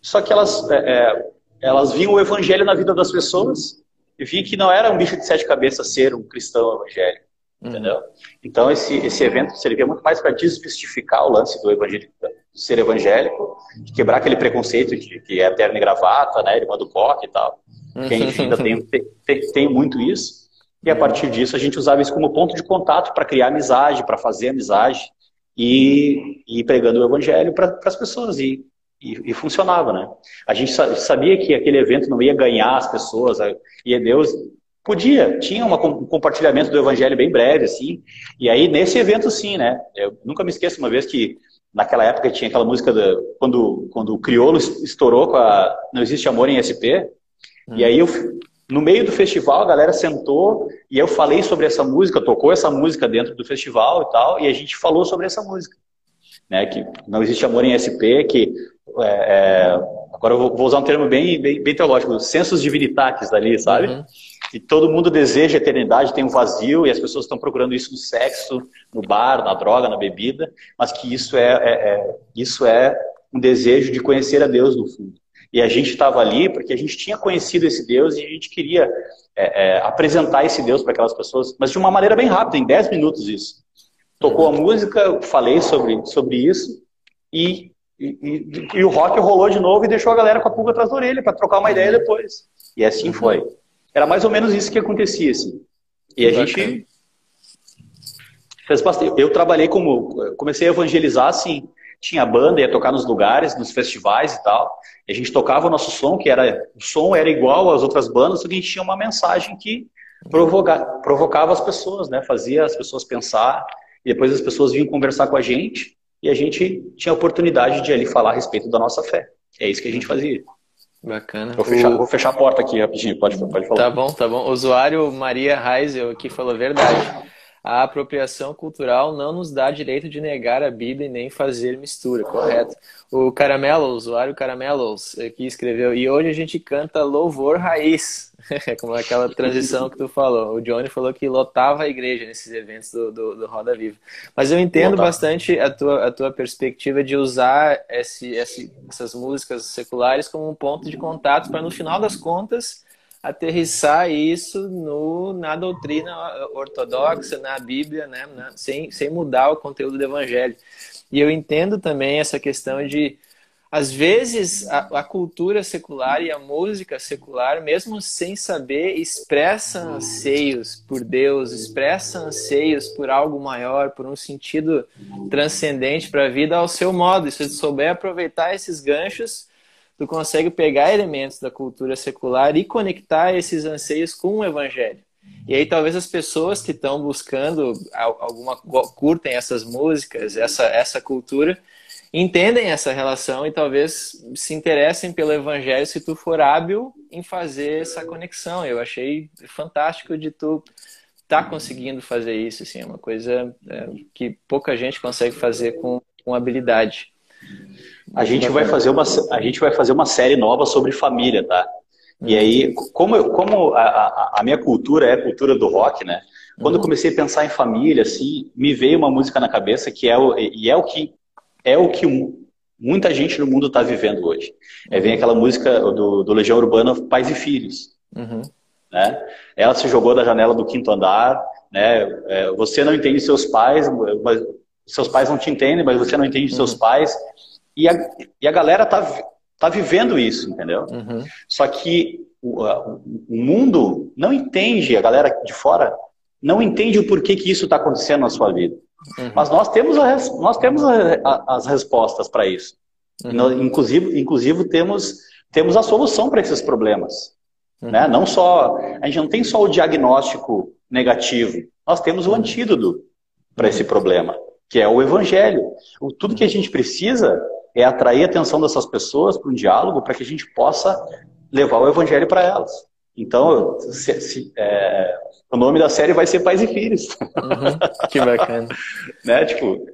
só que elas, é, é, elas viam o evangelho na vida das pessoas e viam que não era um bicho de sete cabeças ser um cristão evangélico. Uhum. Entendeu? Então, esse, esse evento servia muito mais para desmistificar o lance do evangelho, ser evangélico, de quebrar aquele preconceito de que é terno e gravata, né, irmã do POC e tal. Que, enfim, ainda tem, tem, tem muito isso. E a partir disso, a gente usava isso como ponto de contato para criar amizade, para fazer amizade, e, e pregando o evangelho para as pessoas. E, e, e, funcionava, né? A gente sabia que aquele evento não ia ganhar as pessoas, e Deus podia, tinha uma, um compartilhamento do evangelho bem breve, assim. E aí, nesse evento, sim, né? Eu nunca me esqueço uma vez que naquela época tinha aquela música da, quando, quando o Criolo estourou com a Não Existe Amor em SP. Hum. E aí eu no meio do festival, a galera sentou e eu falei sobre essa música, tocou essa música dentro do festival e tal, e a gente falou sobre essa música. Né, que não existe amor em SP, que é, é, agora eu vou, usar um termo bem, bem, bem teológico, sensos divinitatis ali, sabe? Uhum. E todo mundo deseja eternidade, tem um vazio, e as pessoas estão procurando isso no sexo, no bar, na droga, na bebida, mas que isso é, é, é isso é um desejo de conhecer a Deus no fundo. E a gente estava ali porque a gente tinha conhecido esse Deus e a gente queria é, é, apresentar esse Deus para aquelas pessoas, mas de uma maneira bem rápida, em 10 minutos isso. Tocou a música, falei sobre, sobre isso e, e, e, o rock rolou de novo e deixou a galera com a pulga atrás da orelha para trocar uma ideia depois. E assim foi. Era mais ou menos isso que acontecia. Assim. E a gente fez bastante. Eu trabalhei como. Comecei a evangelizar assim tinha banda, ia tocar nos lugares, nos festivais e tal. E a gente tocava o nosso som, que era o som era igual às outras bandas, só que a gente tinha uma mensagem que provoca, provocava as pessoas, né? Fazia as pessoas pensar, e depois as pessoas vinham conversar com a gente, e a gente tinha a oportunidade de ali falar a respeito da nossa fé. É isso que a gente fazia. Bacana. Vou fechar, o... vou fechar a porta aqui rapidinho, pode, pode falar. Tá bom, tá bom. O usuário Maria Reisel aqui falou a verdade a apropriação cultural não nos dá direito de negar a Bíblia e nem fazer mistura, correto? O Caramelo, o usuário Caramelos, aqui escreveu, e hoje a gente canta louvor raiz, como aquela transição que tu falou. O Johnny falou que lotava a igreja nesses eventos do, do, do Roda Viva. Mas eu entendo Lotava. bastante a tua, a tua perspectiva de usar esse, esse, essas músicas seculares como um ponto de contato para, no final das contas, aterrissar isso no, na doutrina ortodoxa, na Bíblia, né? Na, sem, sem mudar o conteúdo do Evangelho. E eu entendo também essa questão de, às vezes, a, a cultura secular e a música secular, mesmo sem saber, expressa anseios por Deus, expressa anseios por algo maior, por um sentido transcendente para a vida ao seu modo. E se souber aproveitar esses ganchos, tu consegue pegar elementos da cultura secular e conectar esses anseios com o evangelho. E aí talvez as pessoas que estão buscando alguma curtem essas músicas, essa essa cultura, entendem essa relação e talvez se interessem pelo evangelho se tu for hábil em fazer essa conexão. Eu achei fantástico de tu tá conseguindo fazer isso, assim, é uma coisa é, que pouca gente consegue fazer com, com habilidade. A gente vai fazer uma, a gente vai fazer uma série nova sobre família, tá? E uhum. aí, como, como a, a, minha cultura é a cultura do rock, né? Quando eu uhum. comecei a pensar em família, assim, me veio uma música na cabeça que é o, e é o que é o que muita gente no mundo está vivendo hoje. É, vem aquela música do, do Legião Urbana, Pais e Filhos. Uhum. Né? Ela se jogou da janela do quinto andar, né? É, você não entende seus pais, mas seus pais não te entendem, mas você não entende uhum. seus pais. E a, e a galera tá, tá vivendo isso, entendeu? Uhum. Só que o, o, mundo não entende, a galera de fora não entende o porquê que isso está acontecendo na sua vida. Uhum. Mas nós temos, a, nós temos a, a, as respostas para isso. Uhum. Nós, inclusive, inclusive temos, temos a solução para esses problemas. Uhum. Né? Não só, a gente não tem só o diagnóstico negativo, nós temos o uhum. antídoto para esse problema, que é o evangelho. O, tudo que a gente precisa é atrair a atenção dessas pessoas para um diálogo para que a gente possa levar o evangelho para elas. Então, se, se, é, o nome da série vai ser Pais e Filhos. Uhum, que bacana. né? Tipo,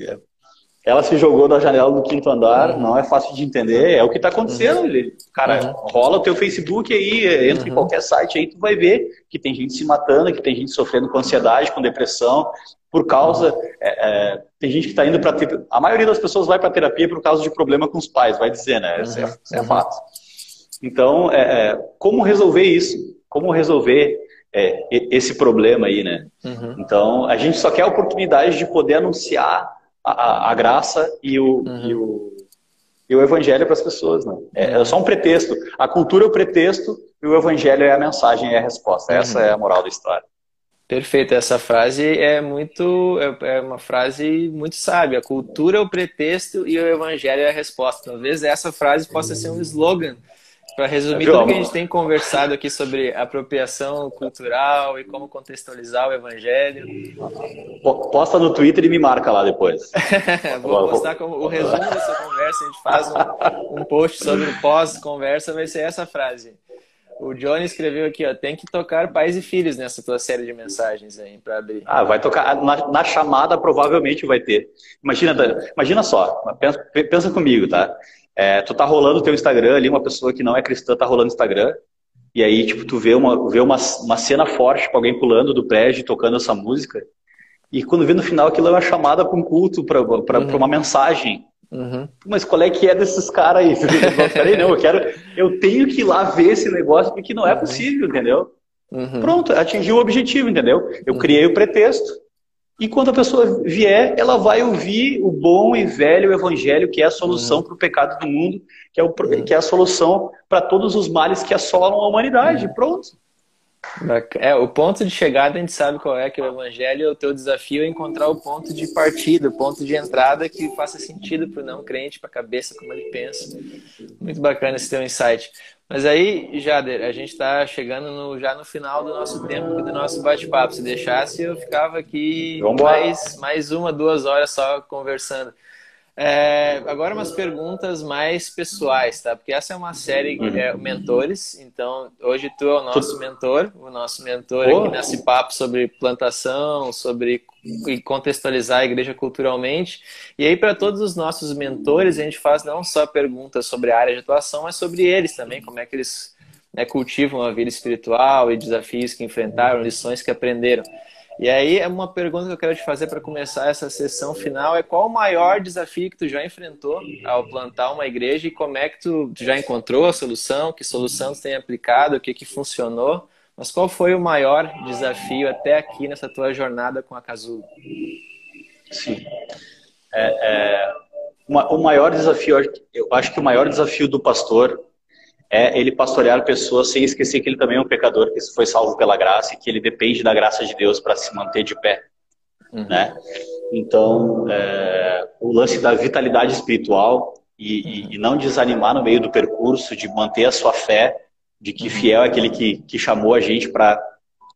é, ela se jogou da janela do quinto andar, não é fácil de entender, é o que está acontecendo. Uhum. Cara, uhum. rola o teu Facebook aí, entra em uhum. qualquer site aí, tu vai ver que tem gente se matando, que tem gente sofrendo com ansiedade, com depressão, por causa. É, é, tem gente que está indo para. A maioria das pessoas vai para terapia por causa de problema com os pais, vai dizer, né? Isso é, uhum. isso é fato. Então, é, é, como resolver isso? Como resolver é, esse problema aí, né? Uhum. Então, a gente só quer a oportunidade de poder anunciar a, a graça e o, uhum. e o, e o evangelho para as pessoas, né? É, é, só um pretexto. A cultura é o pretexto e o evangelho é a mensagem, é a resposta. Uhum. Essa é a moral da história. Perfeito, essa frase é muito é, é uma frase muito sábia. A cultura é o pretexto e o evangelho é a resposta. Talvez essa frase possa ser um slogan para resumir tudo que a gente tem conversado aqui sobre apropriação cultural e como contextualizar o evangelho. Posta no Twitter e me marca lá depois. Vou postar como o resumo dessa conversa. A gente faz um, um post sobre o pós-conversa, vai ser essa frase. O Johnny escreveu aqui, ó, tem que tocar pais e filhos nessa tua série de mensagens aí para abrir. Ah, vai tocar na, na, chamada provavelmente vai ter. Imagina, imagina só, pensa, pensa comigo, tá? É, tu tá rolando o teu Instagram ali, uma pessoa que não é cristã tá rolando Instagram, e aí, tipo, tu vê uma, vê uma, uma cena forte com alguém pulando do prédio tocando essa música, e quando vê no final aquilo é uma chamada para um culto, para uhum. uma mensagem. Uhum. Mas qual é que é desses caras aí? Peraí, não, eu quero. Eu tenho que ir lá ver esse negócio, porque não é uhum. possível, entendeu? Uhum. Pronto, atingiu o objetivo, entendeu? Eu uhum. criei o pretexto, e quando a pessoa vier, ela vai ouvir o bom e velho evangelho, que é a solução uhum. para o pecado do mundo, que é, o, uhum. que é a solução para todos os males que assolam a humanidade. Uhum. Pronto. É, o ponto de chegada a gente sabe qual é, que é o evangelho, o teu desafio é encontrar o ponto de partida, o ponto de entrada que faça sentido para o não crente, para a cabeça, como ele pensa. Muito bacana esse teu insight. Mas aí, Jader, a gente está chegando no, já no final do nosso tempo, do nosso bate-papo. Se deixasse, eu ficava aqui mais, mais uma, duas horas só conversando. É, agora umas perguntas mais pessoais, tá? Porque essa é uma série que é mentores, então hoje tu é o nosso mentor, o nosso mentor oh. aqui nesse papo sobre plantação, sobre contextualizar a igreja culturalmente. E aí para todos os nossos mentores a gente faz não só perguntas sobre a área de atuação, mas sobre eles também, como é que eles né, cultivam a vida espiritual e desafios que enfrentaram, lições que aprenderam. E aí, uma pergunta que eu quero te fazer para começar essa sessão final é qual o maior desafio que tu já enfrentou ao plantar uma igreja e como é que tu, já encontrou a solução, que solução tu tem aplicado, o que, que funcionou, mas qual foi o maior desafio até aqui nessa tua jornada com a Casulo? Sim. É, é, o maior desafio, eu acho que o maior desafio do pastor é ele pastorear pessoas sem esquecer que ele também é um pecador, que foi salvo pela graça e que ele depende da graça de Deus para se manter de pé. Uhum. Né? Então, é, o lance da vitalidade espiritual e, uhum. e, não desanimar no meio do percurso, de manter a sua fé, de que uhum. fiel é aquele que, que chamou a gente para.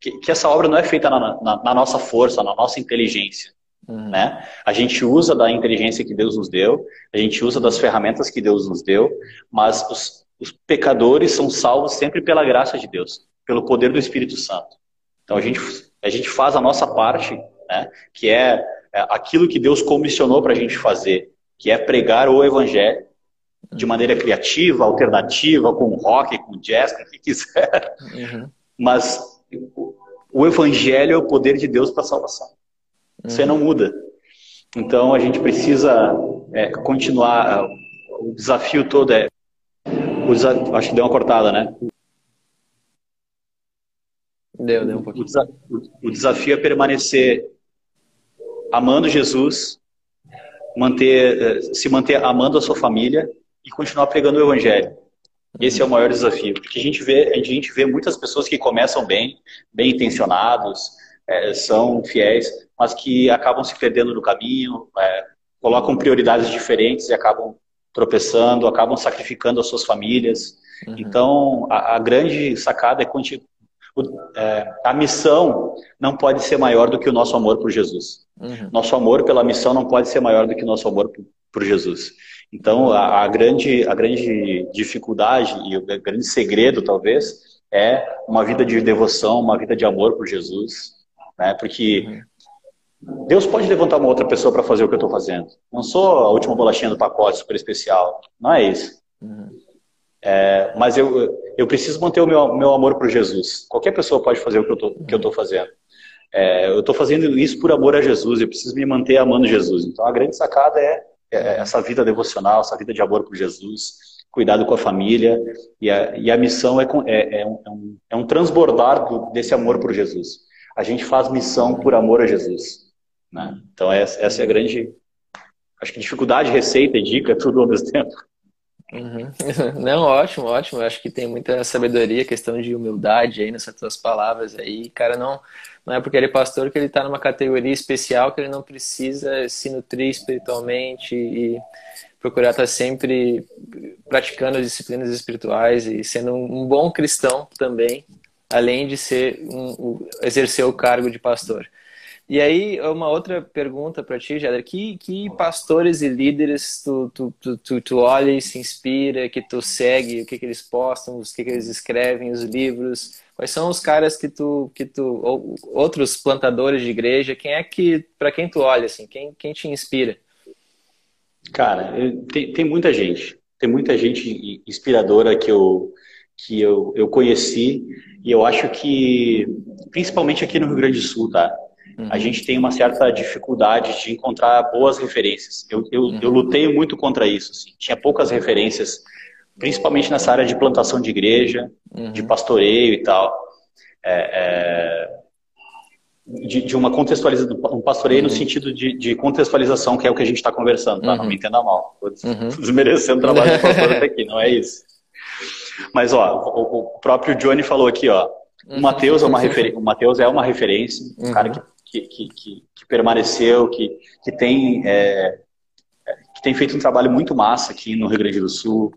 Que, que, essa obra não é feita na, na, na nossa força, na nossa inteligência. Uhum. Né? A gente usa da inteligência que Deus nos deu, a gente usa das ferramentas que Deus nos deu, mas os, os pecadores são salvos sempre pela graça de Deus, pelo poder do Espírito Santo. Então a gente, a gente faz a nossa parte, né, que é, é aquilo que Deus comissionou para a gente fazer, que é pregar o Evangelho de maneira criativa, alternativa, com rock, com jazz, com o que quiser. Uhum. Mas o Evangelho é o poder de Deus para a salvação. Uhum. Você não muda. Então a gente precisa é, continuar. O desafio todo é. Acho que deu uma cortada, né? Deu, deu um pouquinho. O, desafio é permanecer amando Jesus, manter, é, se manter amando a sua família e continuar pregando o evangelho. Esse é o maior desafio, porque a gente vê, a gente vê muitas pessoas que começam bem, bem intencionados, é, são fiéis, mas que acabam se perdendo no caminho, é, colocam prioridades diferentes e acabam tropeçando, acabam sacrificando as suas famílias. Uhum. Então, a, a, grande sacada é, é, a missão não pode ser maior do que o nosso amor por Jesus. Uhum. Nosso amor pela missão não pode ser maior do que o nosso amor por, por Jesus. Então, a, a, grande, a grande dificuldade e o grande segredo, talvez, é uma vida de devoção, uma vida de amor por Jesus. Né? Porque Deus pode levantar uma outra pessoa para fazer o que eu estou fazendo. Não sou a última bolachinha do pacote super especial. Não é isso. É, mas eu, eu preciso manter o meu, meu amor por Jesus. Qualquer pessoa pode fazer o que eu estou fazendo. É, eu estou fazendo isso por amor a Jesus. Eu preciso me manter amando Jesus. Então, a grande sacada é é, essa vida devocional, essa vida de amor por Jesus, cuidado com a família, e a, e a missão é, é, é, um, é um transbordar desse amor por Jesus. A gente faz missão por amor a Jesus. Né? Então, essa, essa é a grande, acho que dificuldade, receita e dica, tudo ao mesmo tempo. Uhum. Não, ótimo, ótimo. Eu acho que tem muita sabedoria, questão de humildade aí nessas tuas palavras aí. Cara, não, não é porque ele é pastor que ele está numa categoria especial que ele não precisa se nutrir espiritualmente e procurar estar tá sempre praticando as disciplinas espirituais e sendo um bom cristão também, além de ser um, um, exercer o cargo de pastor. E aí, uma outra pergunta para ti, Jader. Que, que pastores e líderes tu, tu, tu, tu, tu olha e se inspira, que tu segue, o que, que eles postam, o que, que eles escrevem, os livros? Quais são os caras que tu, que tu ou outros plantadores de igreja, quem é que, para quem tu olha, assim, quem, quem te inspira? Cara, tem, tem muita gente. Tem muita gente inspiradora que eu, que eu, eu conheci e eu acho que, principalmente aqui no Rio Grande do Sul, tá? Uhum. A gente tem uma certa dificuldade de encontrar boas referências. Eu, eu, uhum. eu lutei muito contra isso. Assim. Tinha poucas referências, principalmente nessa área de plantação de igreja, uhum. de pastoreio e tal. É, é, de, de, uma contextualização, um pastoreio no uhum. sentido de, de, contextualização, que é o que a gente está conversando, tá? Não me uhum. entenda mal. Estou uhum. desmerecendo o trabalho do pastor até aqui, não é isso. Mas, ó, o, o próprio Johnny falou aqui, ó, o Mateus é uma, refer... o Mateus é uma referência, um cara que que, que, que, que permaneceu, que, que, tem, é, que tem feito um trabalho muito massa aqui no Rio Grande do Sul.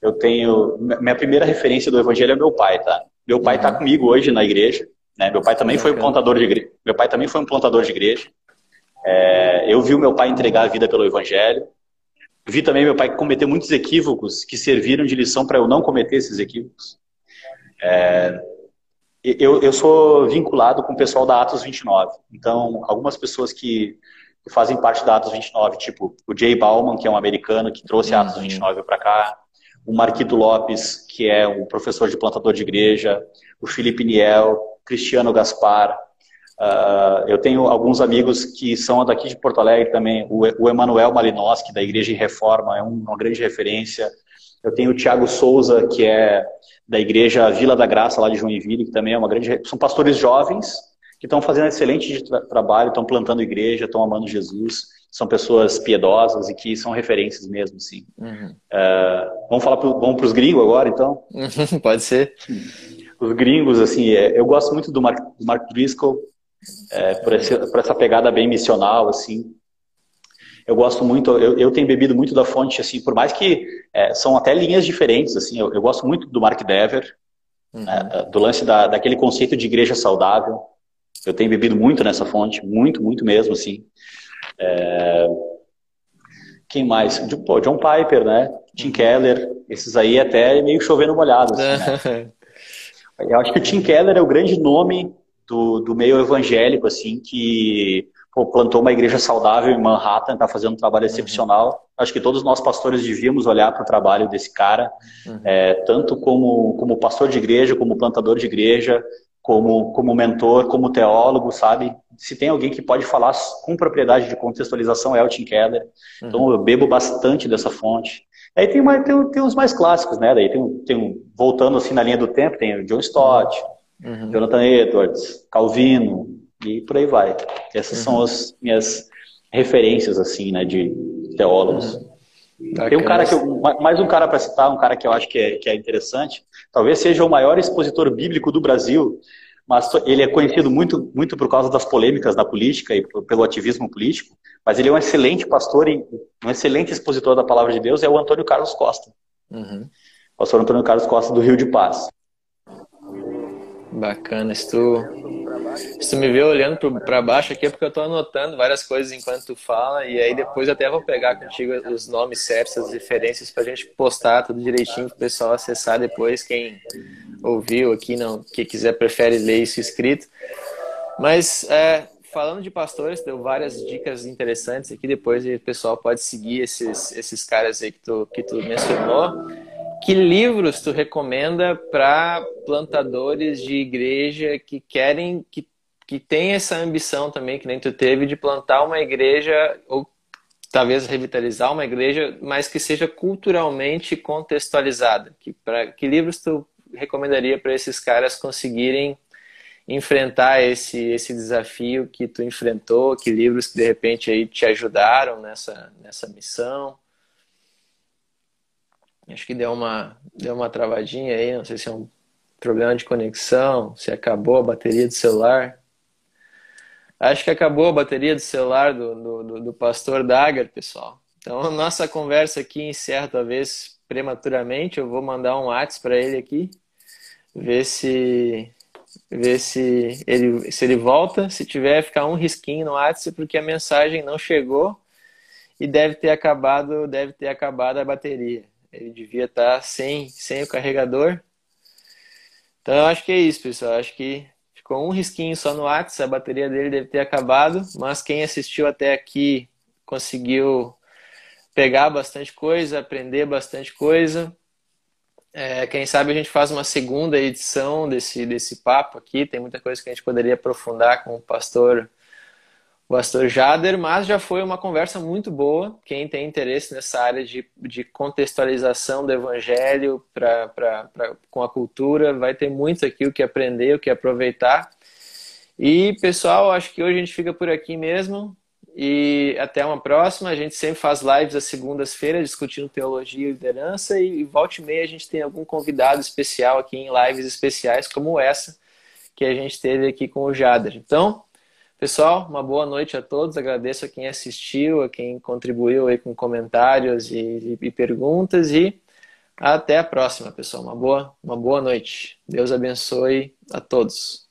Eu tenho. Minha primeira referência do Evangelho é meu pai, tá? Meu pai está uhum. comigo hoje na igreja. Né? Meu pai também foi um plantador de igreja. Meu pai também foi um plantador de igreja. É, eu vi o meu pai entregar a vida pelo Evangelho. Vi também meu pai cometer muitos equívocos que serviram de lição para eu não cometer esses equívocos. É, eu, eu sou vinculado com o pessoal da Atos 29. Então, algumas pessoas que, fazem parte da Atos 29, tipo o Jay Bauman, que é um americano que trouxe a Atos 29 para cá, o Marquito Lopes, que é um professor de plantador de igreja, o Felipe Niel, Cristiano Gaspar. Uh, eu tenho alguns amigos que são daqui de Porto Alegre também, o, o Emanuel Malinowski, da Igreja em Reforma, é uma grande referência. Eu tenho o Tiago Souza, que é da igreja Vila da Graça, lá de Joinville, que também é uma grande. São pastores jovens que estão fazendo excelente tra trabalho, estão plantando igreja, estão amando Jesus, são pessoas piedosas e que são referências mesmo, sim. Uhum. Uh, vamos falar pro, vamos para os gringos agora, então? Pode ser. Os gringos, assim, é, eu gosto muito do Mark, do Mark Driscoll, é, por, esse, por, essa pegada bem missional, assim eu gosto muito, eu, eu tenho bebido muito da fonte, assim, por mais que é, são até linhas diferentes, assim, eu, eu, gosto muito do Mark Dever, uhum. né, do lance da, daquele conceito de igreja saudável. Eu tenho bebido muito nessa fonte, muito, muito mesmo, assim. É... Quem mais? Pô, John Piper, né? Tim uhum. Keller, esses aí até meio chovendo molhado. Assim, né? eu acho que o Tim Keller é o grande nome do, do meio evangélico, assim, que pô, plantou uma igreja saudável em Manhattan, está fazendo um trabalho uhum. excepcional. Acho que todos nós pastores devíamos olhar para o trabalho desse cara, uhum. é, tanto como, como pastor de igreja, como plantador de igreja, como, como mentor, como teólogo, sabe? se tem alguém que pode falar com propriedade de contextualização é o Tim Keller. Então uhum. eu bebo bastante dessa fonte. Aí tem, mais, tem, tem uns mais clássicos, né? Daí tem, tem voltando assim na linha do tempo, tem o John Stott, uhum. Jonathan Edwards, Calvino e por aí vai. Essas uhum. são as minhas referências assim, né, de teólogos. Uhum. Tem um cara que eu, mais um cara para citar, um cara que eu acho que é, que é interessante. Talvez seja o maior expositor bíblico do Brasil, mas ele é conhecido muito, muito por causa das polêmicas da política e pelo ativismo político. Mas ele é um excelente pastor e um excelente expositor da palavra de Deus. É o Antônio Carlos Costa. Uhum. Pastor Antônio Carlos Costa do Rio de Paz. Bacana. Tu, se tu me vê olhando para baixo aqui é porque eu estou anotando várias coisas enquanto tu fala e aí depois até vou pegar contigo os nomes certos, as referências para a gente postar tudo direitinho para o pessoal acessar depois quem ouviu aqui, não, que quiser prefere ler isso escrito. Mas é, falando de pastores, deu várias dicas interessantes aqui. Depois o pessoal pode seguir esses, esses caras aí que tu, que tu mencionou. Que livros tu recomenda para plantadores de igreja que querem, que, que tem essa ambição também, que nem tu teve, de plantar uma igreja ou talvez revitalizar uma igreja, mas que seja culturalmente contextualizada? Que, que livros tu recomendaria para esses caras conseguirem enfrentar esse, esse desafio que tu enfrentou? Que livros que de repente aí te ajudaram nessa, nessa missão? Acho que deu uma, deu uma travadinha aí, não sei se é um problema de conexão, se acabou a bateria do celular. Acho que acabou a bateria do celular do, do, do pastor Dagger, pessoal. Então, nossa conversa aqui encerra talvez prematuramente. Eu vou mandar um WhatsApp para ele aqui, ver se ver se ele se ele volta. Se tiver, ficar um risquinho no WhatsApp porque a mensagem não chegou e deve ter acabado, deve ter acabado a bateria. Ele devia estar sem, sem o carregador. Então eu acho que é isso, pessoal. Eu acho que ficou um risquinho só no WhatsApp, a bateria dele deve ter acabado, mas quem assistiu até aqui conseguiu pegar bastante coisa, aprender bastante coisa. É, quem sabe a gente faz uma segunda edição desse, desse papo aqui. Tem muita coisa que a gente poderia aprofundar com o pastor o pastor Jader, mas já foi uma conversa muito boa. Quem tem interesse nessa área de, de contextualização do evangelho pra, pra, pra, com a cultura, vai ter muito aqui o que aprender, o que aproveitar. E, pessoal, acho que hoje a gente fica por aqui mesmo. E até uma próxima. A gente sempre faz lives às segundas-feiras discutindo teologia e liderança. E, e volta e meia a gente tem algum convidado especial aqui em lives especiais, como essa que a gente teve aqui com o Jader. Então, Pessoal, uma boa noite a todos. Agradeço a quem assistiu, a quem contribuiu aí com comentários e, e, perguntas e até a próxima, pessoal. Uma boa, uma boa noite. Deus abençoe a todos.